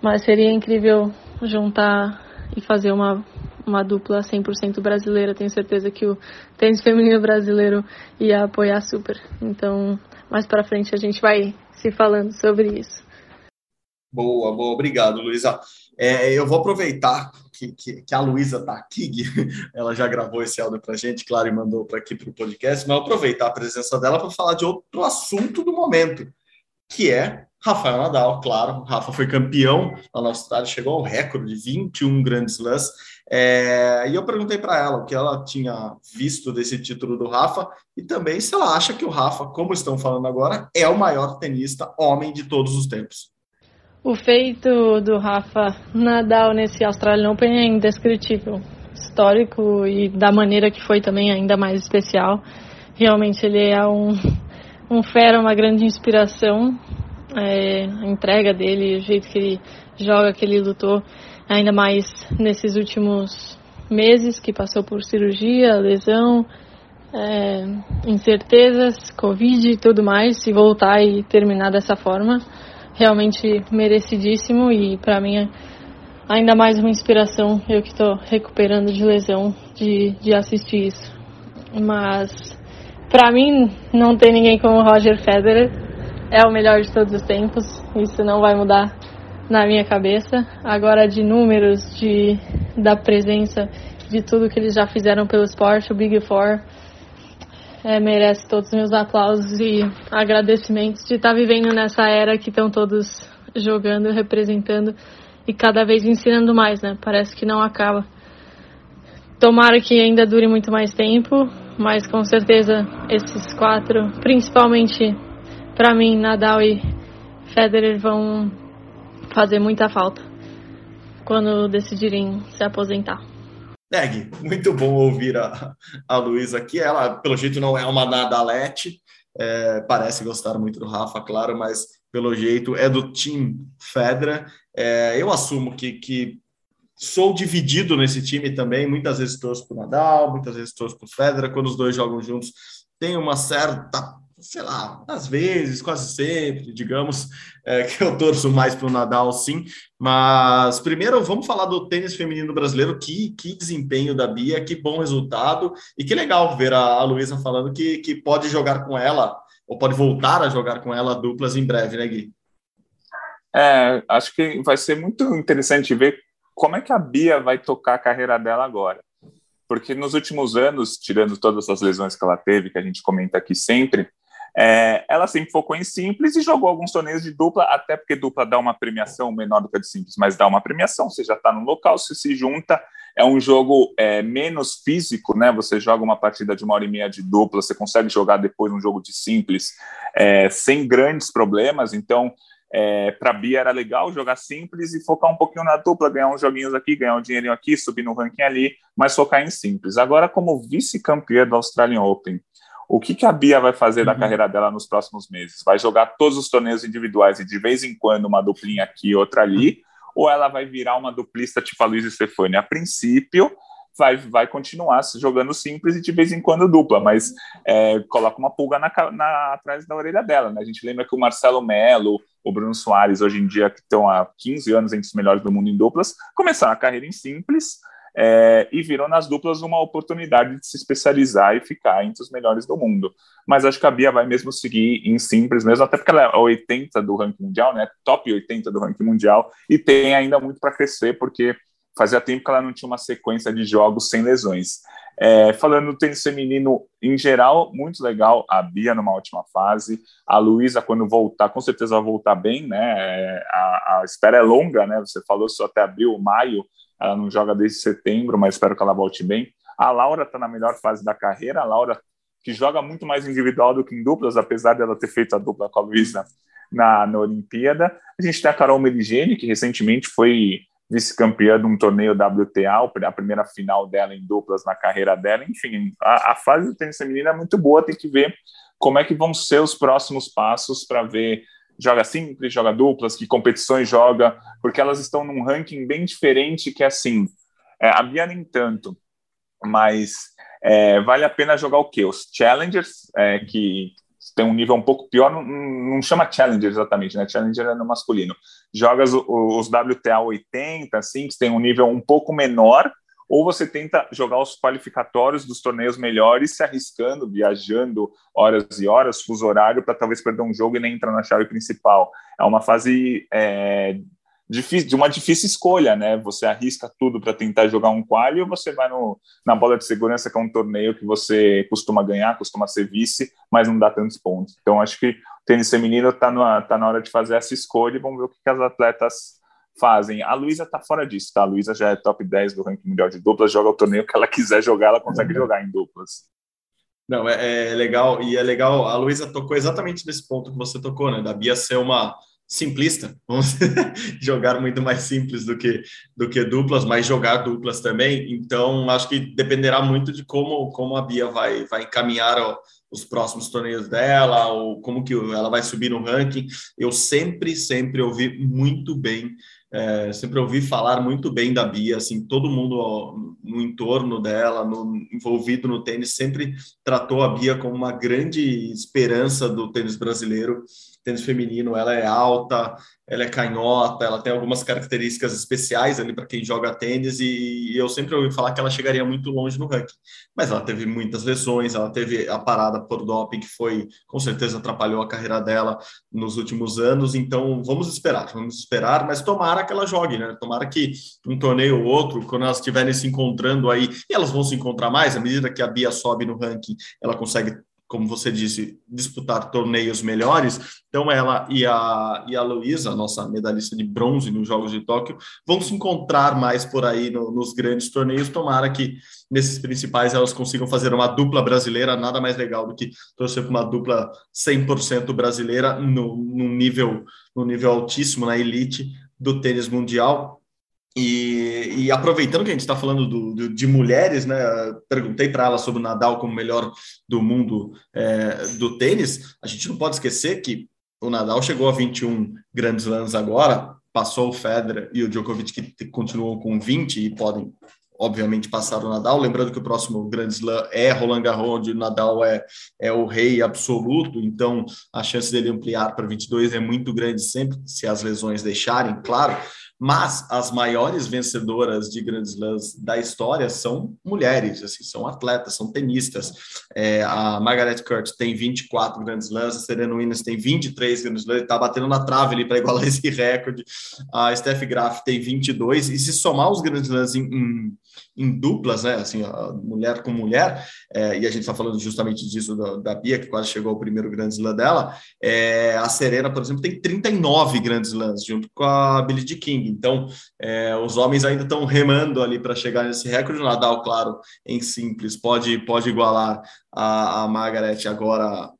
Mas seria incrível juntar e fazer uma uma dupla 100% brasileira. Tenho certeza que o tênis feminino brasileiro ia apoiar super. Então, mais para frente a gente vai se falando sobre isso. Boa, boa, obrigado, Luísa. É, eu vou aproveitar que, que, que a Luísa está aqui, ela já gravou esse áudio para a gente, claro, e mandou para aqui para o podcast, mas aproveitar a presença dela para falar de outro assunto do momento, que é Rafael Nadal, claro. Rafa foi campeão na Austrália, chegou ao recorde de 21 grandes slams. É, e eu perguntei para ela o que ela tinha visto desse título do Rafa e também se ela acha que o Rafa, como estão falando agora, é o maior tenista homem de todos os tempos. O feito do Rafa Nadal nesse Australian Open é indescritível, histórico e da maneira que foi também ainda mais especial. Realmente ele é um, um fera, uma grande inspiração é, a entrega dele, o jeito que ele joga, que ele lutou, ainda mais nesses últimos meses que passou por cirurgia, lesão, é, incertezas, Covid e tudo mais, se voltar e terminar dessa forma, realmente merecidíssimo e para mim é ainda mais uma inspiração, eu que estou recuperando de lesão, de, de assistir isso. Mas para mim não tem ninguém como Roger Federer é o melhor de todos os tempos, isso não vai mudar na minha cabeça. Agora, de números, de, da presença, de tudo que eles já fizeram pelo esporte, o Big Four é, merece todos os meus aplausos e agradecimentos de estar vivendo nessa era que estão todos jogando, representando e cada vez ensinando mais, né? Parece que não acaba. Tomara que ainda dure muito mais tempo, mas com certeza esses quatro, principalmente para mim, Nadal e Federer vão fazer muita falta quando decidirem se aposentar. Neg, muito bom ouvir a, a Luísa aqui. Ela, pelo jeito, não é uma Nadalete, é, parece gostar muito do Rafa, claro, mas pelo jeito é do Team Fedra. É, eu assumo que, que sou dividido nesse time também. Muitas vezes torço para o Nadal, muitas vezes torço para o Fedra. Quando os dois jogam juntos, tem uma certa sei lá, às vezes, quase sempre, digamos, é, que eu torço mais para o Nadal, sim. Mas primeiro vamos falar do tênis feminino brasileiro. Que, que desempenho da Bia, que bom resultado. E que legal ver a, a Luísa falando que, que pode jogar com ela, ou pode voltar a jogar com ela duplas em breve, né, Gui? É, acho que vai ser muito interessante ver como é que a Bia vai tocar a carreira dela agora porque nos últimos anos, tirando todas as lesões que ela teve, que a gente comenta aqui sempre, é, ela sempre focou em simples e jogou alguns torneios de dupla, até porque dupla dá uma premiação menor do que a de simples, mas dá uma premiação, você já está no local, se se junta, é um jogo é, menos físico, né? Você joga uma partida de uma hora e meia de dupla, você consegue jogar depois um jogo de simples é, sem grandes problemas, então é, para Bia era legal jogar simples e focar um pouquinho na dupla, ganhar uns joguinhos aqui, ganhar um dinheirinho aqui, subir no ranking ali, mas focar em simples. Agora, como vice-campeã do Australian Open, o que, que a Bia vai fazer uhum. da carreira dela nos próximos meses? Vai jogar todos os torneios individuais e de vez em quando uma duplinha aqui e outra ali? Ou ela vai virar uma duplista tipo a Luiz Stefani? A princípio, vai, vai continuar jogando simples e de vez em quando dupla, mas é, coloca uma pulga na, na, atrás da orelha dela. Né? A gente lembra que o Marcelo Melo, o Bruno Soares, hoje em dia, que estão há 15 anos entre os melhores do mundo em duplas, começaram a carreira em simples é, e viram nas duplas uma oportunidade de se especializar e ficar entre os melhores do mundo. Mas acho que a Bia vai mesmo seguir em simples mesmo, até porque ela é 80 do ranking mundial, né? Top 80 do ranking mundial, e tem ainda muito para crescer, porque fazia tempo que ela não tinha uma sequência de jogos sem lesões. É, falando do tênis feminino em geral, muito legal. A Bia numa ótima fase, a Luísa, quando voltar, com certeza vai voltar bem, né? A, a, espera é longa, né? Você falou só até abril, maio, ela não joga desde setembro, mas espero que ela volte bem. A Laura está na melhor fase da carreira, a Laura que joga muito mais individual do que em duplas, apesar dela ter feito a dupla com a Luísa na, na Olimpíada. A gente tem a Carol Meligeni, que recentemente foi vice-campeã de um torneio WTA, a primeira final dela em duplas na carreira dela. Enfim, a, a fase do tênis feminino é muito boa, tem que ver como é que vão ser os próximos passos para ver joga simples, joga duplas, que competições joga, porque elas estão num ranking bem diferente que assim, é, a Bia nem tanto, mas é, vale a pena jogar o quê? Os challengers, é, que tem um nível um pouco pior, não, não, chama Challenger exatamente, né? Challenger é no masculino. Joga os, os WTA 80, assim, que tem um nível um pouco menor, ou você tenta jogar os qualificatórios dos torneios melhores, se arriscando, viajando horas e horas, fuso horário, para talvez perder um jogo e nem entrar na chave principal. É uma fase é, difícil, de uma difícil escolha, né? Você arrisca tudo para tentar jogar um quali ou você vai no, na bola de segurança, que é um torneio que você costuma ganhar, costuma ser vice, mas não dá tantos pontos. Então, acho que o tênis feminino está tá na hora de fazer essa escolha e vamos ver o que, que as atletas fazem. A Luísa está fora disso, tá? A Luísa já é top 10 do ranking mundial de duplas, joga o torneio que ela quiser jogar, ela consegue jogar em duplas. Não, é, é legal, e é legal, a Luísa tocou exatamente nesse ponto que você tocou, né? Da Bia ser uma simplista, vamos jogar muito mais simples do que do que duplas, mas jogar duplas também. Então, acho que dependerá muito de como como a Bia vai vai encaminhar ó, os próximos torneios dela ou como que ela vai subir no ranking. Eu sempre sempre ouvi muito bem é, sempre ouvi falar muito bem da Bia, assim, todo mundo ó, no entorno dela, no, envolvido no tênis, sempre tratou a Bia como uma grande esperança do tênis brasileiro tênis feminino, ela é alta, ela é canhota, ela tem algumas características especiais ali para quem joga tênis e, eu sempre ouvi falar que ela chegaria muito longe no ranking. Mas ela teve muitas lesões, ela teve a parada por doping que foi, com certeza atrapalhou a carreira dela nos últimos anos, então vamos esperar, vamos esperar, mas tomara que ela jogue, né? Tomara que um torneio ou outro, quando elas estiverem se encontrando aí, e elas vão se encontrar mais à medida que a Bia sobe no ranking, ela consegue como você disse, disputar torneios melhores. Então, ela e a, e a Luísa, nossa medalhista de bronze nos Jogos de Tóquio, vão se encontrar mais por aí no, nos grandes torneios. Tomara que nesses principais elas consigam fazer uma dupla brasileira, nada mais legal do que torcer para uma dupla 100% brasileira no, no, nível, no nível altíssimo, na elite do tênis mundial. E, e, aproveitando que a gente está falando do, do, de mulheres, né? Perguntei para ela sobre o Nadal como melhor do mundo é, do tênis. A gente não pode esquecer que o Nadal chegou a 21 grandes lãs agora, passou o Federer e o Djokovic que continuam com 20 e podem obviamente passar o Nadal. Lembrando que o próximo grande slam é Roland Garros, onde o Nadal é, é o rei absoluto, então a chance dele ampliar para 22 é muito grande sempre, se as lesões deixarem, claro mas as maiores vencedoras de grandes lãs da história são mulheres, assim, são atletas, são tenistas. É, a Margaret Court tem 24 grandes lãs, a Serena Williams tem 23 grandes lãs, está batendo na trave ali para igualar esse recorde. A Steph Graf tem 22, e se somar os grandes lãs em, em em duplas, né? Assim, mulher com mulher, é, e a gente está falando justamente disso da, da, Bia, que quase chegou ao primeiro grande slam dela. É, a Serena, por exemplo, tem 39 grandes slams, junto com a Billie Jean King. Então, é, os homens ainda estão remando ali para chegar nesse recorde. O Nadal, claro, em simples, pode, pode igualar a, a Margaret agora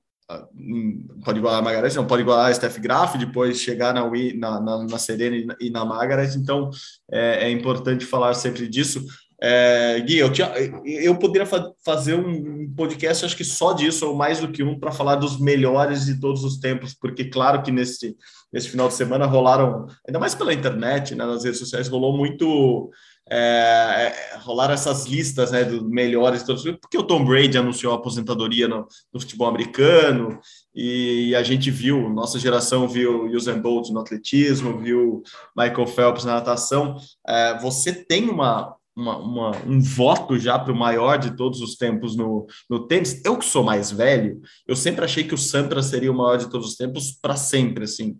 pode igualar a Margaret, não pode igualar a Steph Graf, depois chegar na, na, na, na Serena e na Margaret, então é, é importante falar sempre disso. É, Gui, eu, tinha, eu poderia fa fazer um podcast, acho que só disso, ou mais do que um, para falar dos melhores de todos os tempos, porque, claro, que nesse, nesse final de semana rolaram, ainda mais pela internet, né, nas redes sociais, rolou muito é, é, rolaram essas listas né, dos melhores, porque o Tom Brady anunciou a aposentadoria no, no, futebol americano e a gente viu, nossa geração viu Usain Bolt no atletismo, viu Michael Phelps na natação. É, você tem uma, uma, uma, um voto já para o maior de todos os tempos no, no tênis. Eu que sou mais velho, eu sempre achei que o Sampras seria o maior de todos os tempos para sempre. Assim,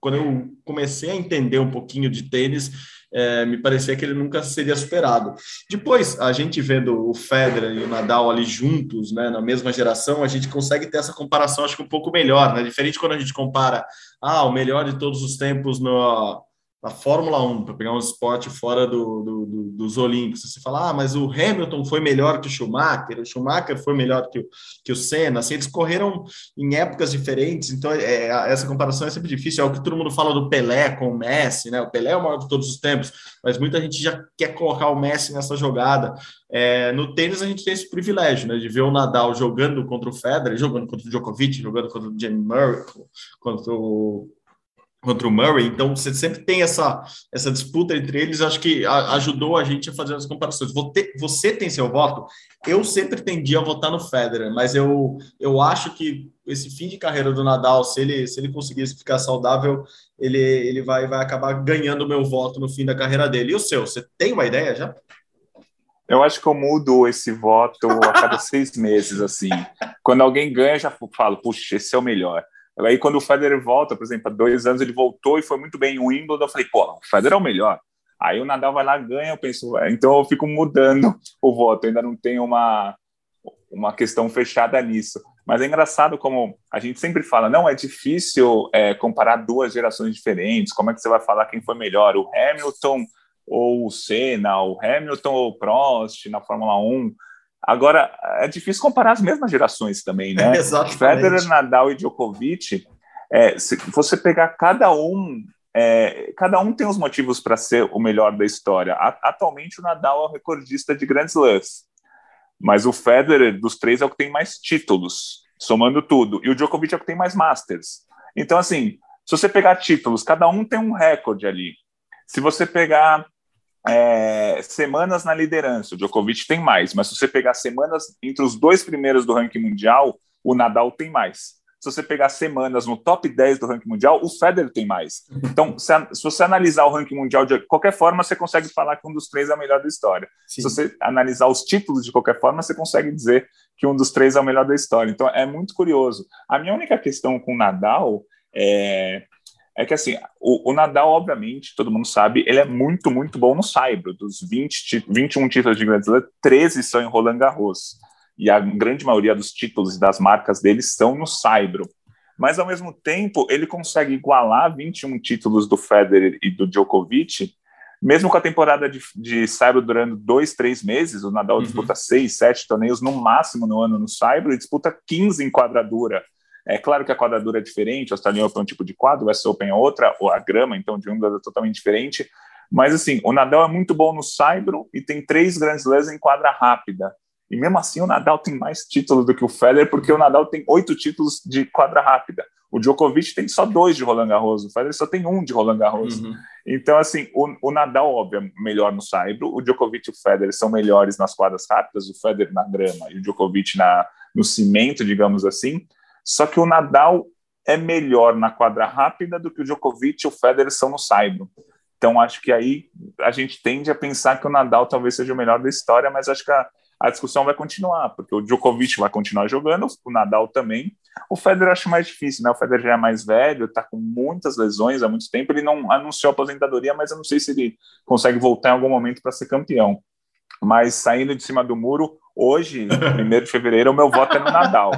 quando eu comecei a entender um pouquinho de tênis, é, me parecia que ele nunca seria superado. Depois, a gente vendo o Federer e o Nadal ali juntos, né, na mesma geração, a gente consegue ter essa comparação, acho que um pouco melhor, né? Diferente quando a gente compara, ah, o melhor de todos os tempos no, na Fórmula 1, para pegar um esporte fora do, do, do, dos Olímpicos, você fala, ah, mas o Hamilton foi melhor que o Schumacher, o Schumacher foi melhor que o, que o Senna, assim, eles correram em épocas diferentes, então é, essa comparação é sempre difícil, é o que todo mundo fala do Pelé com o Messi, né, o Pelé é o maior de todos os tempos, mas muita gente já quer colocar o Messi nessa jogada, é, no tênis a gente tem esse privilégio, né, de ver o Nadal jogando contra o Federer, jogando contra o Djokovic, jogando contra o Jamie Murray, contra o contra o Murray, então você sempre tem essa, essa disputa entre eles, acho que a, ajudou a gente a fazer as comparações. Você, você tem seu voto? Eu sempre tendi a votar no Federer, mas eu, eu acho que esse fim de carreira do Nadal, se ele, se ele conseguisse ficar saudável, ele, ele vai, vai acabar ganhando o meu voto no fim da carreira dele. E o seu, você tem uma ideia já? Eu acho que eu mudo esse voto a cada seis meses, assim. Quando alguém ganha, já falo, puxa, esse é o melhor. Aí quando o Federer volta, por exemplo, há dois anos ele voltou e foi muito bem em Wimbledon, eu falei, pô, o Federer é o melhor. Aí o Nadal vai lá ganha, eu penso, é, então eu fico mudando o voto, ainda não tenho uma, uma questão fechada nisso. Mas é engraçado como a gente sempre fala, não, é difícil é, comparar duas gerações diferentes, como é que você vai falar quem foi melhor, o Hamilton ou o Senna, o Hamilton ou o Prost na Fórmula 1, Agora, é difícil comparar as mesmas gerações também, né? Exatamente. Federer, Nadal e Djokovic, é, se você pegar cada um, é, cada um tem os motivos para ser o melhor da história. Atualmente, o Nadal é o recordista de grandes slams, mas o Federer, dos três, é o que tem mais títulos, somando tudo, e o Djokovic é o que tem mais Masters. Então, assim, se você pegar títulos, cada um tem um recorde ali. Se você pegar é, semanas na liderança. O Djokovic tem mais, mas se você pegar semanas entre os dois primeiros do ranking mundial, o Nadal tem mais. Se você pegar semanas no top 10 do ranking mundial, o Federer tem mais. Então, se, se você analisar o ranking mundial de qualquer forma, você consegue falar que um dos três é o melhor da história. Sim. Se você analisar os títulos de qualquer forma, você consegue dizer que um dos três é o melhor da história. Então, é muito curioso. A minha única questão com o Nadal é é que assim, o, o, Nadal, obviamente, todo mundo sabe, ele é muito, muito bom no saibro. Dos 20, 21 títulos de Grand Slam, 13 são em Roland Garros. E a grande maioria dos títulos e das marcas dele são no saibro. Mas, ao mesmo tempo, ele consegue igualar 21 títulos do Federer e do Djokovic, mesmo com a temporada de, de saibro durando dois, três meses. O Nadal uhum. disputa seis, sete torneios no máximo no ano no saibro e disputa 15 em quadradura é claro que a quadradura é diferente, o Australian Open é um tipo de quadro, o West Open é outra, ou a grama, então, de um é totalmente diferente. Mas, assim, o Nadal é muito bom no saibro e tem três grandes slams em quadra rápida. E mesmo assim, o Nadal tem mais títulos do que o Federer, porque o Nadal tem oito títulos de quadra rápida. O Djokovic tem só dois de Roland Garros, o Federer só tem um de Roland Garros. Uhum. Então, assim, o, o, Nadal, óbvio, é melhor no saibro, o Djokovic e o Federer são melhores nas quadras rápidas, o Federer na grama e o Djokovic na, no cimento, digamos assim. Só que o Nadal é melhor na quadra rápida do que o Djokovic e o Federer são no saibro. Então acho que aí a gente tende a pensar que o Nadal talvez seja o melhor da história, mas acho que a, a discussão vai continuar, porque o Djokovic vai continuar jogando, o Nadal também. O Federer acho mais difícil, né? O Federer já é mais velho, está com muitas lesões há muito tempo. Ele não anunciou aposentadoria, mas eu não sei se ele consegue voltar em algum momento para ser campeão. Mas saindo de cima do muro, hoje, 1 de fevereiro, o meu voto é no Nadal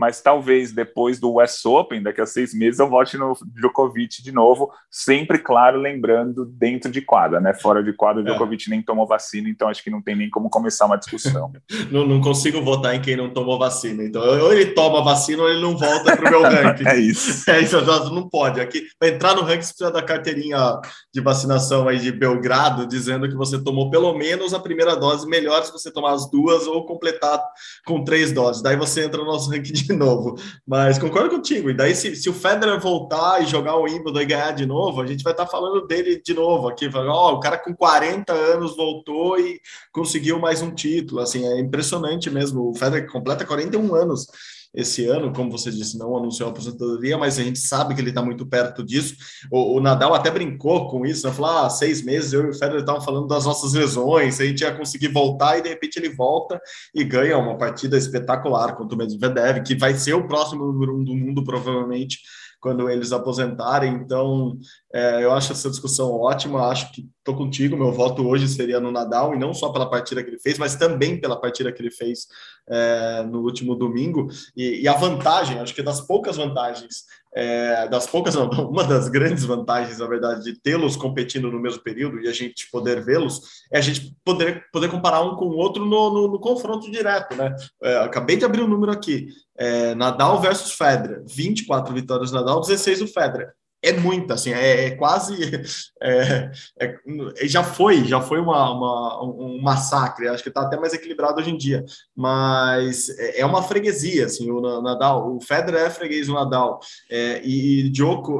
mas talvez depois do West Open, daqui a seis meses, eu volte no Djokovic de novo, sempre, claro, lembrando dentro de quadra, né? Fora de quadra, o é. Djokovic é. nem tomou vacina, então acho que não tem nem como começar uma discussão. não, não, consigo votar em quem não tomou vacina, então ou ele toma vacina ou ele não volta para o meu ranking. é isso. É isso, não pode. Aqui, para entrar no ranking, você precisa da carteirinha de vacinação aí de Belgrado, dizendo que você tomou pelo menos a primeira dose, melhor se você tomar as duas ou completar com três doses. Daí você entra no nosso ranking de novo. Mas concordo contigo. E daí, se, se o Federer voltar e jogar o Wimbledon e ganhar de novo, a gente vai estar tá falando dele de novo aqui. Ó, oh, o cara com 40 anos voltou e conseguiu mais um título. Assim, é impressionante mesmo. O Federer completa 41 anos esse ano, como você disse, não anunciou a aposentadoria, mas a gente sabe que ele está muito perto disso. O, o, Nadal até brincou com isso, né? Falou: ah, seis meses eu e o Federer estavam falando das nossas lesões, a gente ia conseguir voltar e de repente ele volta e ganha uma partida espetacular contra o Medvedev, que vai ser o próximo número um do mundo, provavelmente quando eles aposentarem. Então, é, eu acho essa discussão ótima. Acho que estou contigo. Meu voto hoje seria no Nadal, e não só pela partida que ele fez, mas também pela partida que ele fez é, no último domingo. E, e, a vantagem, acho que das poucas vantagens é, das poucas, não, uma das grandes vantagens, na verdade, de tê-los competindo no mesmo período e a gente poder vê-los, é a gente poder, poder comparar um com o outro no, no, no confronto direto, né? É, acabei de abrir o um número aqui. É, Nadal versus Federer, 24 vitórias do Nadal, 16 do Federer é muita, assim, é, é quase é, é, já foi, já foi uma, uma, um massacre. Acho que está até mais equilibrado hoje em dia, mas é, é uma freguesia, assim, o Nadal, o Federer é freguês do Nadal é, e, e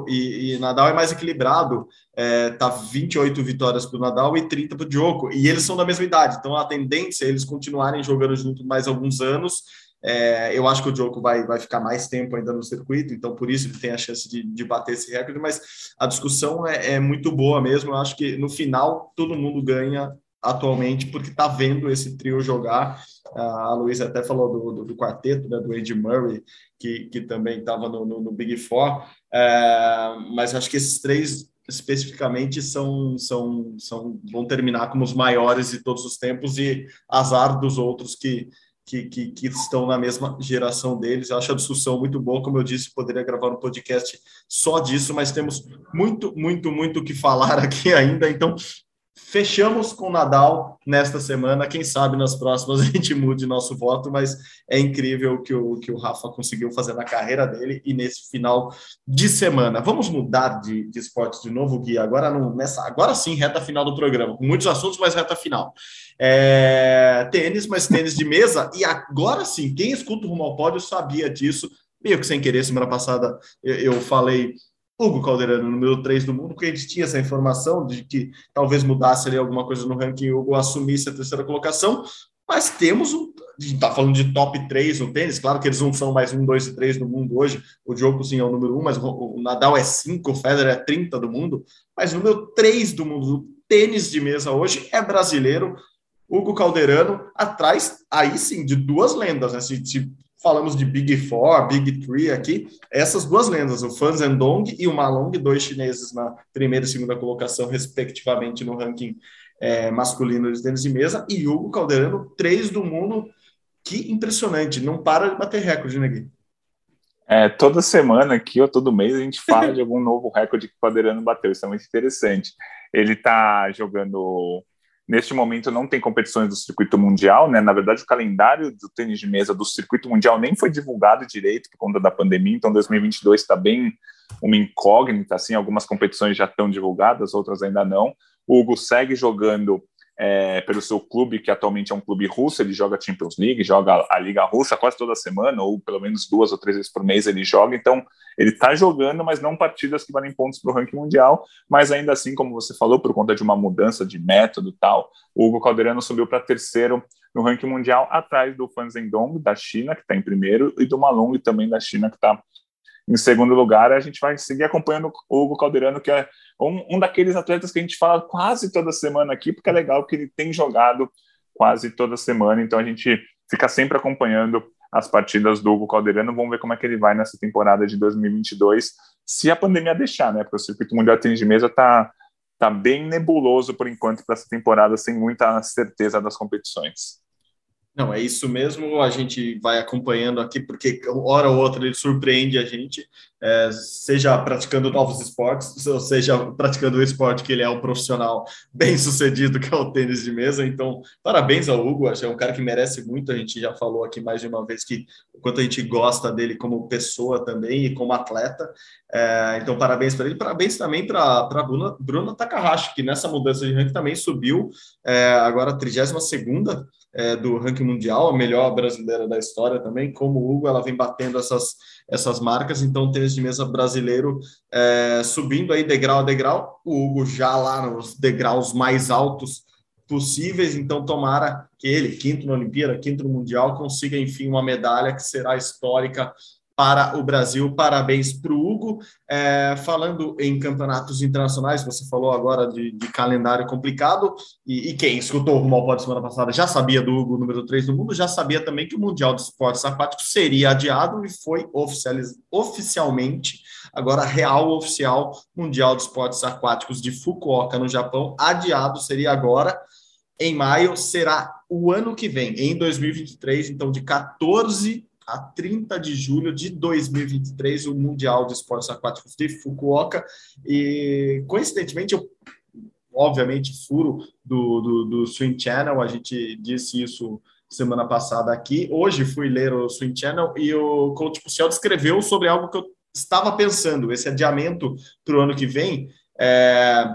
e, e, Nadal é mais equilibrado. É, tá 28 vitórias para o Nadal e 30 para o Djoko, e eles são da mesma idade, então a tendência é eles continuarem jogando junto mais alguns anos é, eu acho que o Djoko vai, vai ficar mais tempo ainda no circuito, então por isso ele tem a chance de, de bater esse recorde, mas a discussão é, é muito boa mesmo. Eu acho que no final todo mundo ganha atualmente porque está vendo esse trio jogar. A Luísa até falou do, do, do, quarteto, né, do Andy Murray, que, que também estava no, no, no, Big Four, é, mas acho que esses três especificamente são, são, são vão terminar como os maiores de todos os tempos e azar dos outros que que, que, que, estão na mesma geração deles. Eu acho a discussão muito boa, como eu disse, poderia gravar um podcast só disso, mas temos muito, muito, muito o que falar aqui ainda. Então, fechamos com Nadal nesta semana. Quem sabe nas próximas a gente mude nosso voto, mas é incrível o que o, que o Rafa conseguiu fazer na carreira dele e nesse final de semana. Vamos mudar de, de esporte de novo, Gui. Agora, não, nessa, agora sim, reta final do programa, com muitos assuntos, mas reta final. É, tênis, mas tênis de mesa. E agora sim, quem escuta o Rumo ao Pódio sabia disso. Meio que sem querer, semana passada eu, eu falei Hugo Calderano, número 3 do mundo, porque a gente tinha essa informação de que talvez mudasse ali alguma coisa no ranking, Hugo assumisse a terceira colocação, mas temos um. A gente está falando de top 3 no tênis, claro que eles não são mais um, dois e três no mundo hoje. O Djokovic sim é o número um, mas o Nadal é 5, o Federer é 30 do mundo. Mas o número 3 do mundo do tênis de mesa hoje é brasileiro, Hugo Calderano, atrás, aí sim, de duas lendas, né? Se, se falamos de Big Four, Big Three aqui, essas duas lendas, o Fan Zhendong e o Malong, dois chineses na primeira e segunda colocação, respectivamente, no ranking é, masculino de tênis de mesa, e Hugo Calderano, três do mundo. Que impressionante, não para de bater recorde, né, Gui? É, toda semana aqui, ou todo mês, a gente fala de algum novo recorde que o Calderano bateu, isso é muito interessante. Ele está jogando Neste momento não tem competições do circuito mundial, né? Na verdade, o calendário do tênis de mesa do circuito mundial nem foi divulgado direito por conta da pandemia, então 2022 está bem uma incógnita, assim, algumas competições já estão divulgadas, outras ainda não. O Hugo segue jogando é, pelo seu clube, que atualmente é um clube russo, ele joga Champions League, joga a Liga Russa quase toda semana, ou pelo menos duas ou três vezes por mês ele joga, então ele está jogando, mas não partidas que valem pontos para o ranking mundial, mas ainda assim, como você falou, por conta de uma mudança de método tal, o Hugo Calderano subiu para terceiro no ranking mundial, atrás do Fan Zhendong, da China, que está em primeiro, e do Malong, também da China, que está em segundo lugar. A gente vai seguir acompanhando o Hugo Calderano, que é um, um daqueles atletas que a gente fala quase toda semana aqui, porque é legal que ele tem jogado quase toda semana, então a gente fica sempre acompanhando as partidas do Hugo Calderano. Vamos ver como é que ele vai nessa temporada de 2022, se a pandemia deixar, né? Porque o circuito mundial de tênis de mesa está tá bem nebuloso por enquanto para essa temporada, sem muita certeza das competições. Não, é isso mesmo. A gente vai acompanhando aqui, porque hora ou outra ele surpreende a gente, é, seja praticando novos esportes, ou seja praticando o esporte que ele é um profissional bem sucedido, que é o tênis de mesa. Então, parabéns ao Hugo, acho que é um cara que merece muito. A gente já falou aqui mais de uma vez que o quanto a gente gosta dele como pessoa também e como atleta. É, então, parabéns para ele. Parabéns também para a Bruna, Bruna Takahashi, que nessa mudança de ranking também subiu, é, agora a 32 segunda é, do ranking mundial, a melhor brasileira da história também. Como o Hugo, ela vem batendo essas, essas marcas. Então, o tênis de mesa brasileiro é, subindo aí degrau a degrau. O Hugo já lá nos degraus mais altos possíveis. Então, tomara que ele, quinto na Olimpíada, quinto no Mundial, consiga, enfim, uma medalha que será histórica para o Brasil. Parabéns para o Hugo. É, falando em campeonatos internacionais, você falou agora de, de calendário complicado, e, e, quem escutou o Rumo Pod semana passada já sabia do Hugo, número 3 do mundo, já sabia também que o Mundial de Esportes Aquáticos seria adiado e foi oficialmente, agora real oficial, Mundial de Esportes Aquáticos de Fukuoka, no Japão, adiado, seria agora em maio, será o ano que vem, em 2023, então de 14 a 30 de julho de 2023, o Mundial de Esportes Aquáticos de Fukuoka. E, coincidentemente, eu, obviamente, furo do, do, do Swim Channel, a gente disse isso semana passada aqui. Hoje fui ler o Swim Channel e o coach Puciel descreveu sobre algo que eu estava pensando, esse adiamento para o ano que vem. É,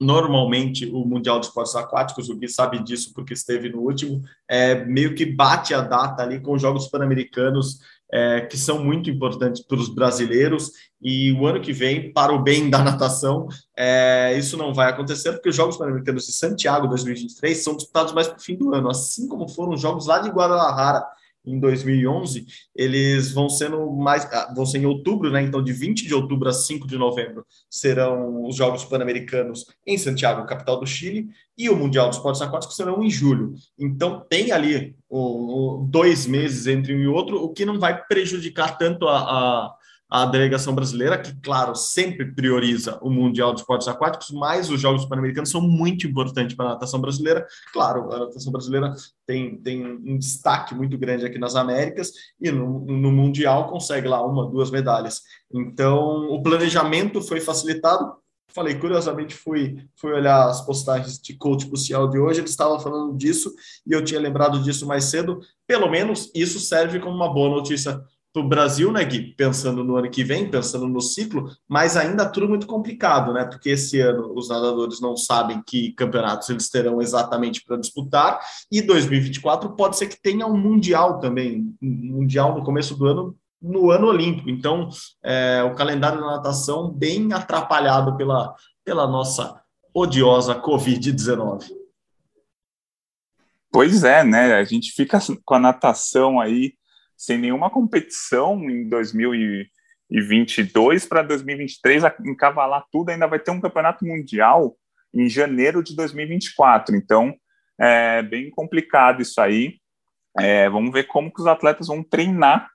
normalmente o Mundial de Esportes Aquáticos, o Gui sabe disso porque esteve no último, é, meio que bate a data ali com os Jogos Pan-Americanos, é, que são muito importantes para os brasileiros, e o ano que vem, para o bem da natação, é, isso não vai acontecer, porque os Jogos Pan-Americanos de Santiago 2023 são disputados mais para o fim do ano, assim como foram os Jogos lá de Guadalajara em 2011, eles vão sendo mais, ah, vão ser em outubro, né? Então, de 20 de outubro a 5 de novembro serão os Jogos Pan-Americanos em Santiago, capital do Chile, e o Mundial dos Esportes Aquáticos serão em julho. Então, tem ali dois meses entre um e outro, o que não vai prejudicar tanto a, a a delegação brasileira, que, claro, sempre prioriza o Mundial de Esportes Aquáticos, mas os Jogos Pan-Americanos são muito importantes para a natação brasileira. Claro, a natação brasileira tem, tem um destaque muito grande aqui nas Américas e no, no Mundial consegue lá uma, duas medalhas. Então, o planejamento foi facilitado. Falei, curiosamente, fui, fui olhar as postagens de coach crucial de hoje, ele estava falando disso e eu tinha lembrado disso mais cedo. Pelo menos isso serve como uma boa notícia para o Brasil, né, Gui? Pensando no ano que vem, pensando no ciclo, mas ainda tudo muito complicado, né? Porque esse ano os nadadores não sabem que campeonatos eles terão exatamente para disputar, e 2024 pode ser que tenha um Mundial também, um Mundial no começo do ano, no ano olímpico. Então, é, o calendário da natação bem atrapalhado pela, pela nossa odiosa Covid-19. Pois é, né? A gente fica com a natação aí sem nenhuma competição em 2022 para 2023 encavalar tudo, ainda vai ter um campeonato mundial em janeiro de 2024. Então, é bem complicado isso aí. É, vamos ver como que os atletas vão treinar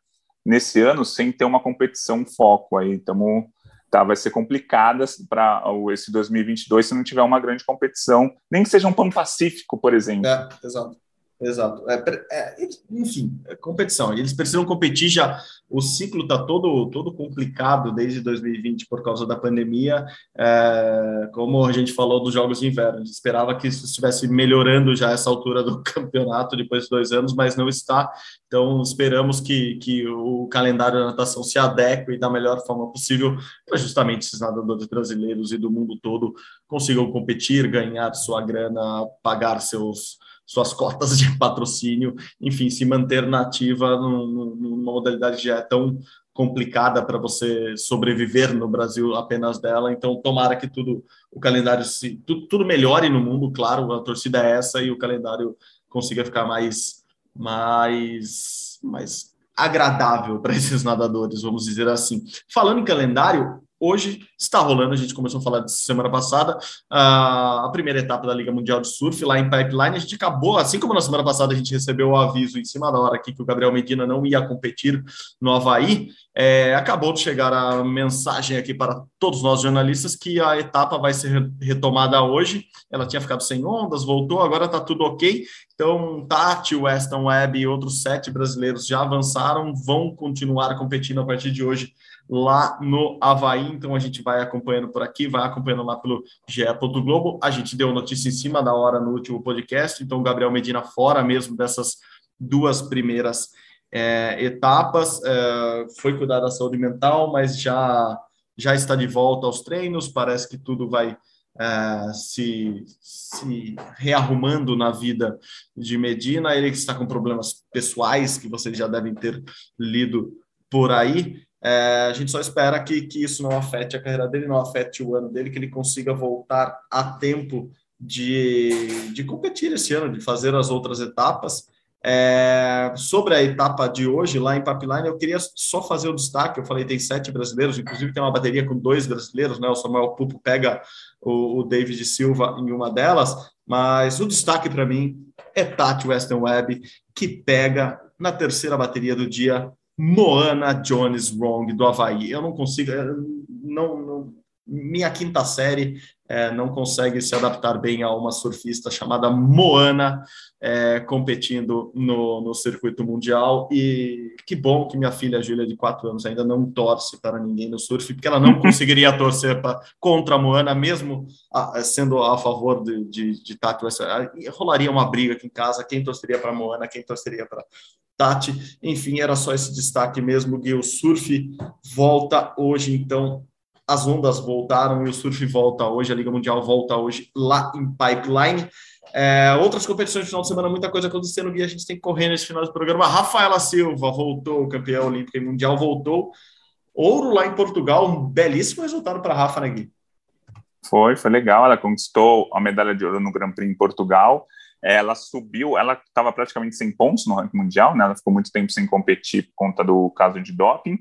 nesse ano sem ter uma competição foco aí. Então, tá, vai ser complicada para esse 2022 se não tiver uma grande competição, nem que seja um Pan Pacífico, por exemplo. É, exato. Exato. É, é, enfim, é competição. Eles precisam competir já. O ciclo está todo, todo complicado desde 2020 por causa da pandemia. É, como a gente falou dos Jogos de Inverno, esperava que isso estivesse melhorando já essa altura do campeonato depois de dois anos, mas não está. Então, esperamos que, que o calendário da natação se adeque da melhor forma possível para justamente esses nadadores brasileiros e do mundo todo consigam competir, ganhar sua grana, pagar seus suas cotas de patrocínio, enfim, se manter nativa numa modalidade já é tão complicada para você sobreviver no Brasil apenas dela. Então, tomara que tudo o calendário se tudo, tudo melhore no mundo, claro, a torcida é essa e o calendário consiga ficar mais mais mais agradável para esses nadadores, vamos dizer assim. Falando em calendário, hoje está rolando. A gente começou a falar disso semana passada, a primeira etapa da Liga Mundial de Surf lá em Pipeline. A gente acabou, assim como na semana passada a gente recebeu o aviso em cima da hora aqui que o Gabriel Medina não ia competir no Havaí, é, acabou de chegar a mensagem aqui para todos nós jornalistas que a etapa vai ser retomada hoje. Ela tinha ficado sem ondas, voltou, agora está tudo ok. Então, Tati, Weston Webb e outros sete brasileiros já avançaram, vão continuar competindo a partir de hoje lá no Havaí. Então a gente vai acompanhando por aqui, vai acompanhando lá pelo GE. Globo. A gente deu notícia em cima da hora no último podcast, então Gabriel Medina fora mesmo dessas duas primeiras é, etapas. É, foi cuidar da saúde mental, mas já, já está de volta aos treinos. Parece que tudo vai. É, se, se rearrumando na vida de Medina, ele que está com problemas pessoais que vocês já devem ter lido por aí, é, a gente só espera que, que isso não afete a carreira dele, não afete o ano dele, que ele consiga voltar a tempo de, de competir esse ano, de fazer as outras etapas. É, sobre a etapa de hoje, lá em Pipeline, eu queria só fazer o destaque. Eu falei, tem sete brasileiros, inclusive tem uma bateria com dois brasileiros, né? O Samuel Pupo pega o, o David Silva em uma delas, mas o destaque para mim é Tati Western Webb, que pega na terceira bateria do dia Moana Jones Wrong do Havaí. Eu não consigo, não, não minha quinta série é, não consegue se adaptar bem a uma surfista chamada Moana é, competindo no, no circuito mundial. E que bom que minha filha Júlia, de quatro anos, ainda não torce para ninguém no surf, porque ela não conseguiria torcer pra, contra a Moana, mesmo a, sendo a favor de, de, de Tati. Rolaria uma briga aqui em casa: quem torceria para Moana, quem torceria para Tati. Enfim, era só esse destaque mesmo, Gui. O surf volta hoje, então as ondas voltaram e o surf volta hoje, a Liga Mundial volta hoje lá em Pipeline. É, outras competições de final de semana, muita coisa acontecendo, Gui, a gente tem que correr nesse final de programa. Rafaela Silva voltou, campeã olímpica e mundial, voltou. Ouro lá em Portugal, um belíssimo resultado para Rafa, né, Gui? Foi, foi legal. Ela conquistou a medalha de ouro no Grand Prix em Portugal ela subiu, ela estava praticamente sem pontos no ranking mundial, né? ela ficou muito tempo sem competir por conta do caso de doping,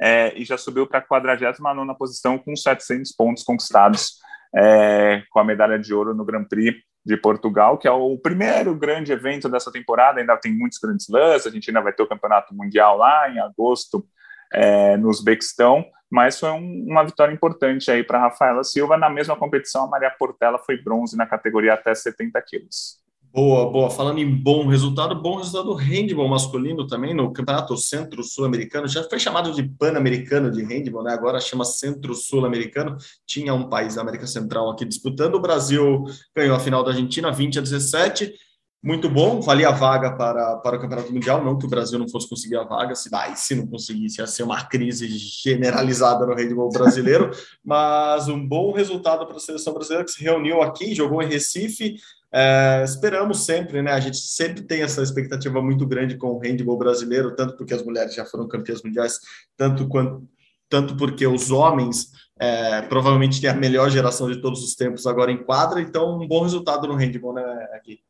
é, e já subiu para a 49 posição com 700 pontos conquistados é, com a medalha de ouro no Grand Prix de Portugal, que é o primeiro grande evento dessa temporada, ainda tem muitos grandes lances, a gente ainda vai ter o Campeonato Mundial lá em agosto, é, no Uzbequistão, mas foi um, uma vitória importante aí para Rafaela Silva. Na mesma competição, a Maria Portela foi bronze na categoria até 70 quilos. Boa, boa. Falando em bom resultado, bom resultado do handball masculino também no Campeonato Centro-Sul-Americano. Já foi chamado de Pan-Americano de handball, né? Agora chama Centro-Sul-Americano. Tinha um país da América Central aqui disputando. O Brasil ganhou a final da Argentina 20 a 17. Muito bom, valia a vaga para, para o Campeonato Mundial. Não que o Brasil não fosse conseguir a vaga, se, vai, se não conseguisse, ia ser uma crise generalizada no handball brasileiro. mas um bom resultado para a seleção brasileira que se reuniu aqui, jogou em Recife é, esperamos sempre, né? A gente sempre tem essa expectativa muito grande com o handball brasileiro, tanto porque as mulheres já foram campeãs mundiais, tanto quanto tanto porque os homens é, provavelmente têm a melhor geração de todos os tempos agora em quadra, então um bom resultado no handball, né, aqui.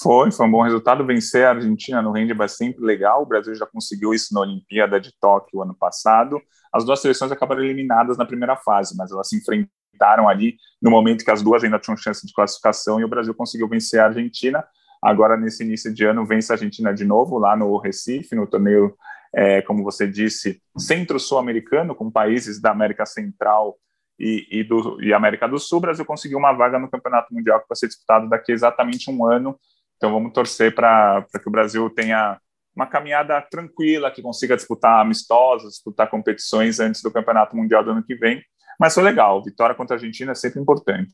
Foi, foi um bom resultado. Vencer a Argentina no handball é sempre legal. O Brasil já conseguiu isso na Olimpíada de Tóquio ano passado. As duas seleções acabaram eliminadas na primeira fase, mas elas se enfrentaram enfrentaram ali no momento que as duas ainda tinham chance de classificação e o Brasil conseguiu vencer a Argentina. Agora, nesse início de ano, vence a Argentina de novo lá no Recife, no torneio, é, como você disse, centro-sul-americano, com países da América Central e, e, do, e América do Sul. O Brasil conseguiu uma vaga no Campeonato Mundial que vai ser disputado daqui exatamente um ano. Então, vamos torcer para que o Brasil tenha uma caminhada tranquila, que consiga disputar amistosos, disputar competições antes do Campeonato Mundial do ano que vem mas foi legal. Vitória contra a Argentina é sempre importante.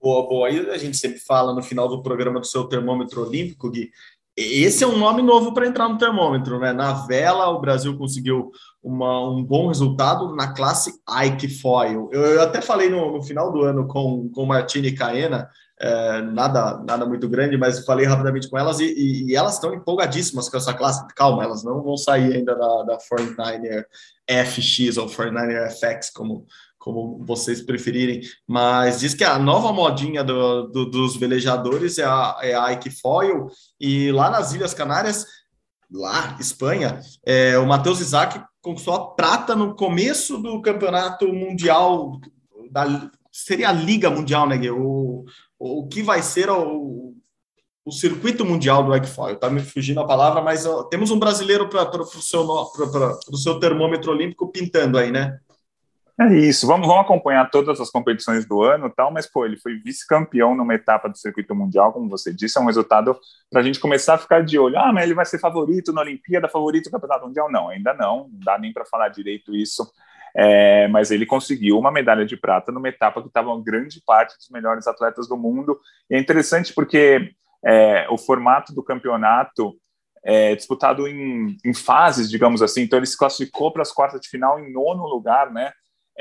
Boa, boa. Aí a gente sempre fala no final do programa do seu termômetro olímpico, Gui. Esse é um nome novo para entrar no termômetro, né? Na vela, o Brasil conseguiu uma, um bom resultado na classe Ike Foil. Eu, eu até falei no, no, final do ano com, com Martini e Caena, é, nada, nada muito grande, mas falei rapidamente com elas e, e, e elas estão empolgadíssimas com essa classe. Calma, elas não vão sair ainda da, da 49er FX ou 49er FX, como, como vocês preferirem, mas diz que a nova modinha do, do, dos velejadores é a, é a Ike Foil, e lá nas Ilhas Canárias lá, Espanha, é, o Matheus Isaac conquistou a prata no começo do campeonato mundial, da, seria a Liga Mundial, né, Gui? O, o que vai ser o, o circuito mundial do Eggfoil. Tá me fugindo a palavra, mas ó, temos um brasileiro para o seu, seu termômetro olímpico pintando aí, né? É isso, vamos, vamos acompanhar todas as competições do ano tal, mas pô, ele foi vice-campeão numa etapa do circuito mundial, como você disse, é um resultado para a gente começar a ficar de olho. Ah, mas ele vai ser favorito na Olimpíada, favorito no Campeonato Mundial? Não, ainda não, não dá nem para falar direito isso. É, mas ele conseguiu uma medalha de prata numa etapa que estava grande parte dos melhores atletas do mundo. E é interessante porque é, o formato do campeonato é disputado em, em fases, digamos assim. Então ele se classificou para as quartas de final em nono lugar, né?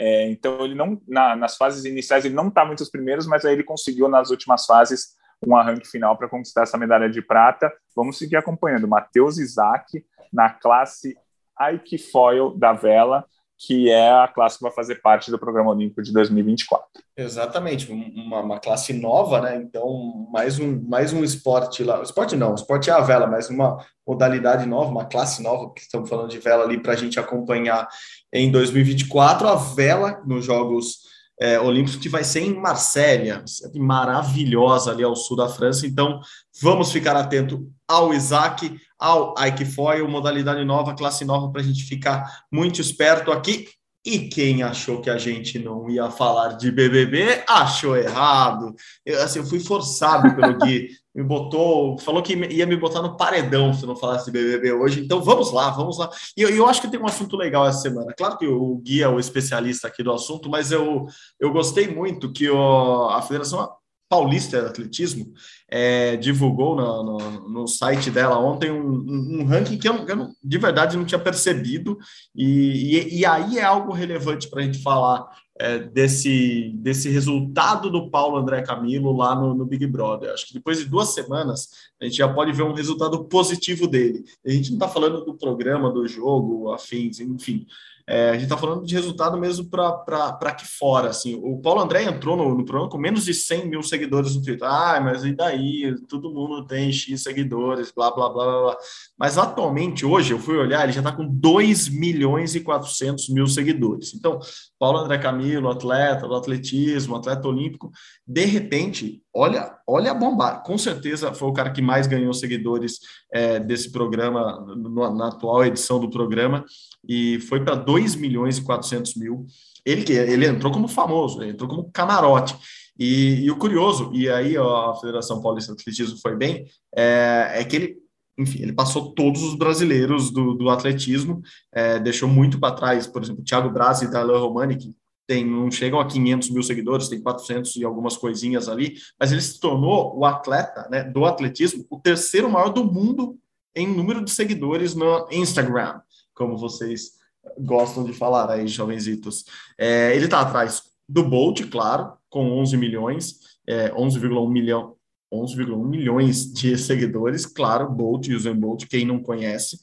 É, então ele não na, nas fases iniciais ele não estava entre os primeiros, mas aí ele conseguiu nas últimas fases um arranque final para conquistar essa medalha de prata. Vamos seguir acompanhando Matheus Isaac na classe Ike Foil da vela que é a classe que vai fazer parte do Programa Olímpico de 2024. Exatamente, uma, uma, classe nova, né? Então, mais um, mais um esporte lá. Esporte não, esporte é a vela, mas uma modalidade nova, uma classe nova, que estamos falando de vela ali para a gente acompanhar em 2024. A vela nos Jogos é, Olímpicos, que vai ser em Marsella, maravilhosa ali ao sul da França. Então, vamos ficar atento ao Isaac, ao Ike Foil, modalidade nova, classe nova, para a gente ficar muito esperto aqui. E quem achou que a gente não ia falar de BBB, achou errado. Eu, assim, eu fui forçado pelo Gui, me botou, falou que ia me botar no paredão se não falasse de BBB hoje. Então vamos lá, vamos lá. E eu, eu acho que tem um assunto legal essa semana. Claro que o Gui é o especialista aqui do assunto, mas eu, eu gostei muito que o, a Federação Paulista de Atletismo é, divulgou no, no, no, site dela ontem um, um, um ranking que eu, eu, de verdade não tinha percebido, e, e, e aí é algo relevante para a gente falar é, desse, desse resultado do Paulo André Camilo lá no, no, Big Brother. Acho que depois de duas semanas a gente já pode ver um resultado positivo dele. A gente não está falando do programa, do jogo, afins, enfim. É, a gente está falando de resultado mesmo para aqui fora. Assim. O Paulo André entrou no, no, programa com menos de 100 mil seguidores no Twitter. Ah, mas e daí? Todo mundo tem X seguidores, blá, blá, blá, blá. Mas atualmente, hoje, eu fui olhar, ele já está com 2 milhões e 400 mil seguidores. Então, Paulo André Camilo, atleta do atletismo, atleta olímpico, de repente, olha, olha a bomba. Com certeza foi o cara que mais ganhou seguidores é, desse programa, no, na atual edição do programa e foi para 2 milhões e 400 mil. Ele, ele entrou como famoso, entrou como camarote. E, e o curioso, e aí ó, a Federação Paulista de Atletismo foi bem, é, é que ele enfim, ele passou todos os brasileiros do, do atletismo, é, deixou muito para trás, por exemplo, Thiago Braz e Darlan Romani, que tem, não chegam a 500 mil seguidores, tem 400 e algumas coisinhas ali, mas ele se tornou o atleta né, do atletismo, o terceiro maior do mundo em número de seguidores no Instagram como vocês gostam de falar aí, jovenzitos. É, ele está atrás do Bolt, claro, com 11 milhões, é, 11,1 milhão, 11,1 milhões de seguidores, claro, Bolt, Usain Bolt, quem não conhece.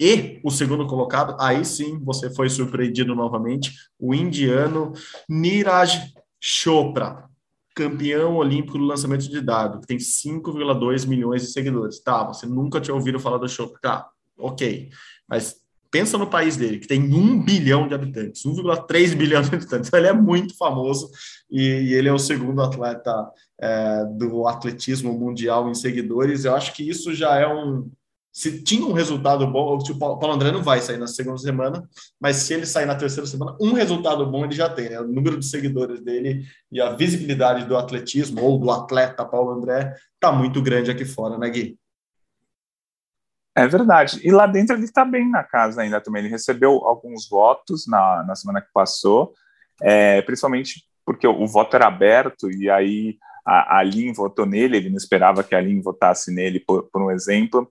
E o segundo colocado, aí sim você foi surpreendido novamente, o indiano Niraj Chopra, campeão olímpico do lançamento de dado, que tem 5,2 milhões de seguidores. Tá, você nunca tinha ouvido falar do Chopra, tá, ok. Mas pensa no país dele, que tem um bilhão de habitantes, 1,3 bilhão de habitantes. Ele é muito famoso e, e ele é o segundo atleta é, do atletismo mundial em seguidores. Eu acho que isso já é um. Se tinha um resultado bom, o Paulo André não vai sair na segunda semana, mas se ele sair na terceira semana, um resultado bom ele já tem, né? O número de seguidores dele e a visibilidade do atletismo ou do atleta Paulo André está muito grande aqui fora, né, Gui? É verdade. E lá dentro ele está bem na casa ainda também. Ele recebeu alguns votos na, na semana que passou, é, principalmente porque o, o, voto era aberto e aí a, a Lin votou nele. Ele não esperava que a Lin votasse nele, por, por um exemplo.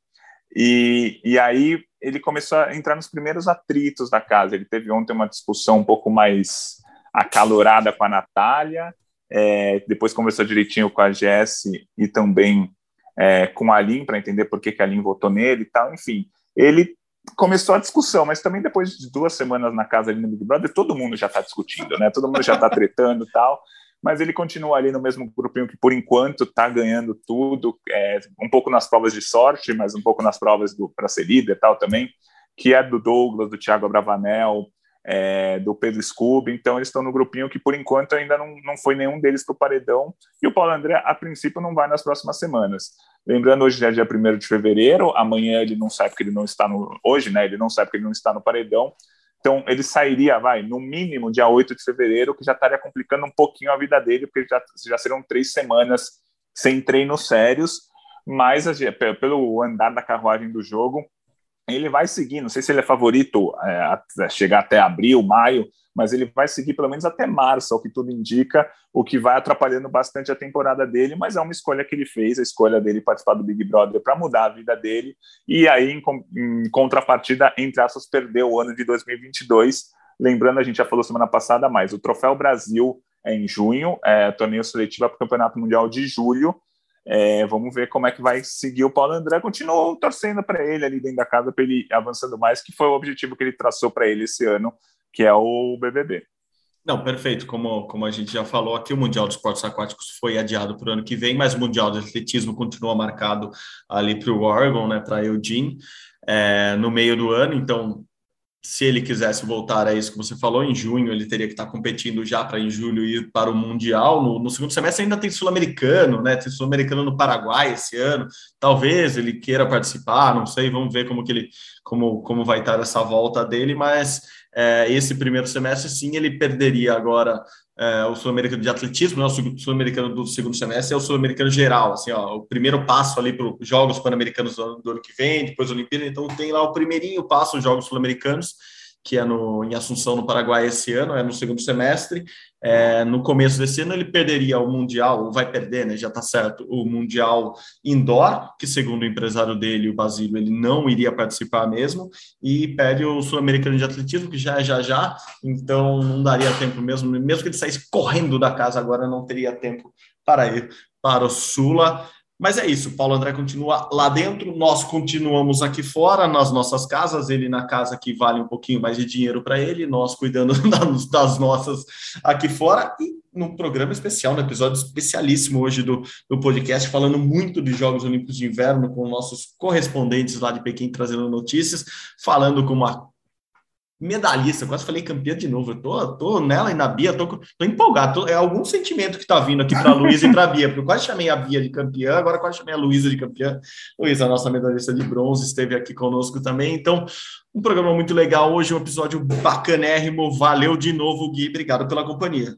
E, e aí ele começou a entrar nos primeiros atritos da casa. Ele teve ontem uma discussão um pouco mais acalorada com a Natália, é, depois conversou direitinho com a Jessie e também é, com a Aline para entender por que, que a Aline votou nele e tal, enfim. Ele começou a discussão, mas também depois de duas semanas na casa ali no Big Brother, todo mundo já está discutindo, né? Todo mundo já está tretando e tal. Mas ele continua ali no mesmo grupinho que por enquanto está ganhando tudo, é, um pouco nas provas de sorte, mas um pouco nas provas para ser líder tal também, que é do Douglas, do Thiago Abravanel, é, do Pedro Scooby, então eles estão no grupinho que por enquanto ainda não, não foi nenhum deles para o paredão, e o Paulo André a princípio não vai nas próximas semanas. Lembrando, hoje é dia 1 de fevereiro, amanhã ele não sabe que ele não está no. Hoje, né? Ele não sabe que ele não está no paredão. Então, ele sairia, vai, no mínimo, dia 8 de fevereiro, que já estaria complicando um pouquinho a vida dele, porque já, já serão três semanas sem treinos sérios. Mas, pelo andar da carruagem do jogo, ele vai seguir. Não sei se ele é favorito é, a chegar até abril, maio, mas ele vai seguir pelo menos até março, ao que tudo indica, o que vai atrapalhando bastante a temporada dele, mas é uma escolha que ele fez, a escolha dele participar do Big Brother para mudar a vida dele, e aí, em, em contrapartida, entre aspas, perdeu o ano de 2022. Lembrando, a gente já falou semana passada, mas o Troféu Brasil é em junho, é torneio seletivo para o Campeonato Mundial de julho, é, vamos ver como é que vai seguir o Paulo André. Continuou torcendo para ele ali dentro da casa, para ele avançando mais, que foi o objetivo que ele traçou para ele esse ano, que é o BBB. Não, perfeito. Como, como a gente já falou aqui, o Mundial de Esportes Aquáticos foi adiado para o ano que vem, mas o Mundial de Atletismo continua marcado ali para o Oregon, né, para Eugene, é, no meio do ano. Então, se ele quisesse voltar a isso que você falou, em junho ele teria que estar competindo já para em julho ir para o Mundial. No, no segundo semestre ainda tem Sul-Americano, né? Tem Sul-Americano no Paraguai esse ano. Talvez ele queira participar, não sei, vamos ver como que ele como, como vai estar essa volta dele, mas é, esse primeiro semestre sim ele perderia agora é, o sul-americano de atletismo, né, o sul-americano do segundo semestre é o sul-americano geral, assim, ó, o primeiro passo ali para os Jogos Pan-Americanos do, do, ano que vem, depois a Olimpíada, então tem lá o primeirinho passo, os Jogos Sul-Americanos, que é no, em Assunção, no Paraguai, esse ano, é no segundo semestre. É, no começo desse ano, ele perderia o Mundial, ou vai perder, né? Já está certo, o Mundial Indoor, que segundo o empresário dele, o Basílio, ele não iria participar mesmo, e perde o Sul-Americano de Atletismo, que já é já já, então não daria tempo mesmo, mesmo que ele saísse correndo da casa agora, não teria tempo para ir para o Sula. Mas é isso, Paulo André continua lá dentro, nós continuamos aqui fora, nas nossas casas, ele na casa que vale um pouquinho mais de dinheiro para ele, nós cuidando das nossas aqui fora, e num programa especial, no episódio especialíssimo hoje do, do podcast, falando muito de Jogos Olímpicos de Inverno, com nossos correspondentes lá de Pequim trazendo notícias, falando com uma medalhista, quase falei campeã de novo. Eu tô, tô nela e na Bia, tô, tô empolgado. Tô, é algum sentimento que tá vindo aqui para Luísa e para Bia, porque eu quase chamei a Bia de campeã, agora quase chamei a Luísa de campeã. Luísa, nossa medalhista de bronze, esteve aqui conosco também. Então, um programa muito legal hoje, um episódio bacanérrimo. Valeu de novo, Gui. Obrigado pela companhia.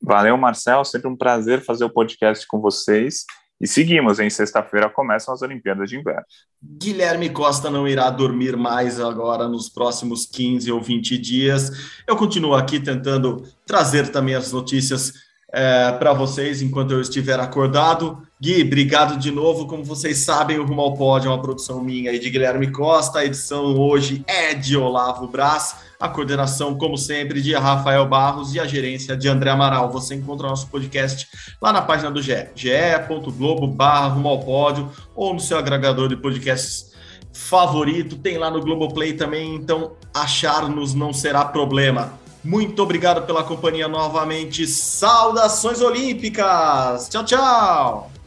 Valeu, Marcel. Sempre um prazer fazer o podcast com vocês. E seguimos, em sexta-feira começam as Olimpíadas de Inverno. Guilherme Costa não irá dormir mais agora nos próximos 15 ou 20 dias. Eu continuo aqui tentando trazer também as notícias é, para vocês enquanto eu estiver acordado. Gui, obrigado de novo. Como vocês sabem, o Rumo ao Pódio é uma produção minha e de Guilherme Costa. A edição hoje é de Olavo Braz a coordenação, como sempre, de Rafael Barros e a gerência de André Amaral. Você encontra nosso podcast lá na página do GE, ge.globo barra pódio, ou no seu agregador de podcasts favorito, tem lá no Globoplay também, então achar-nos não será problema. Muito obrigado pela companhia novamente. Saudações olímpicas! Tchau, tchau!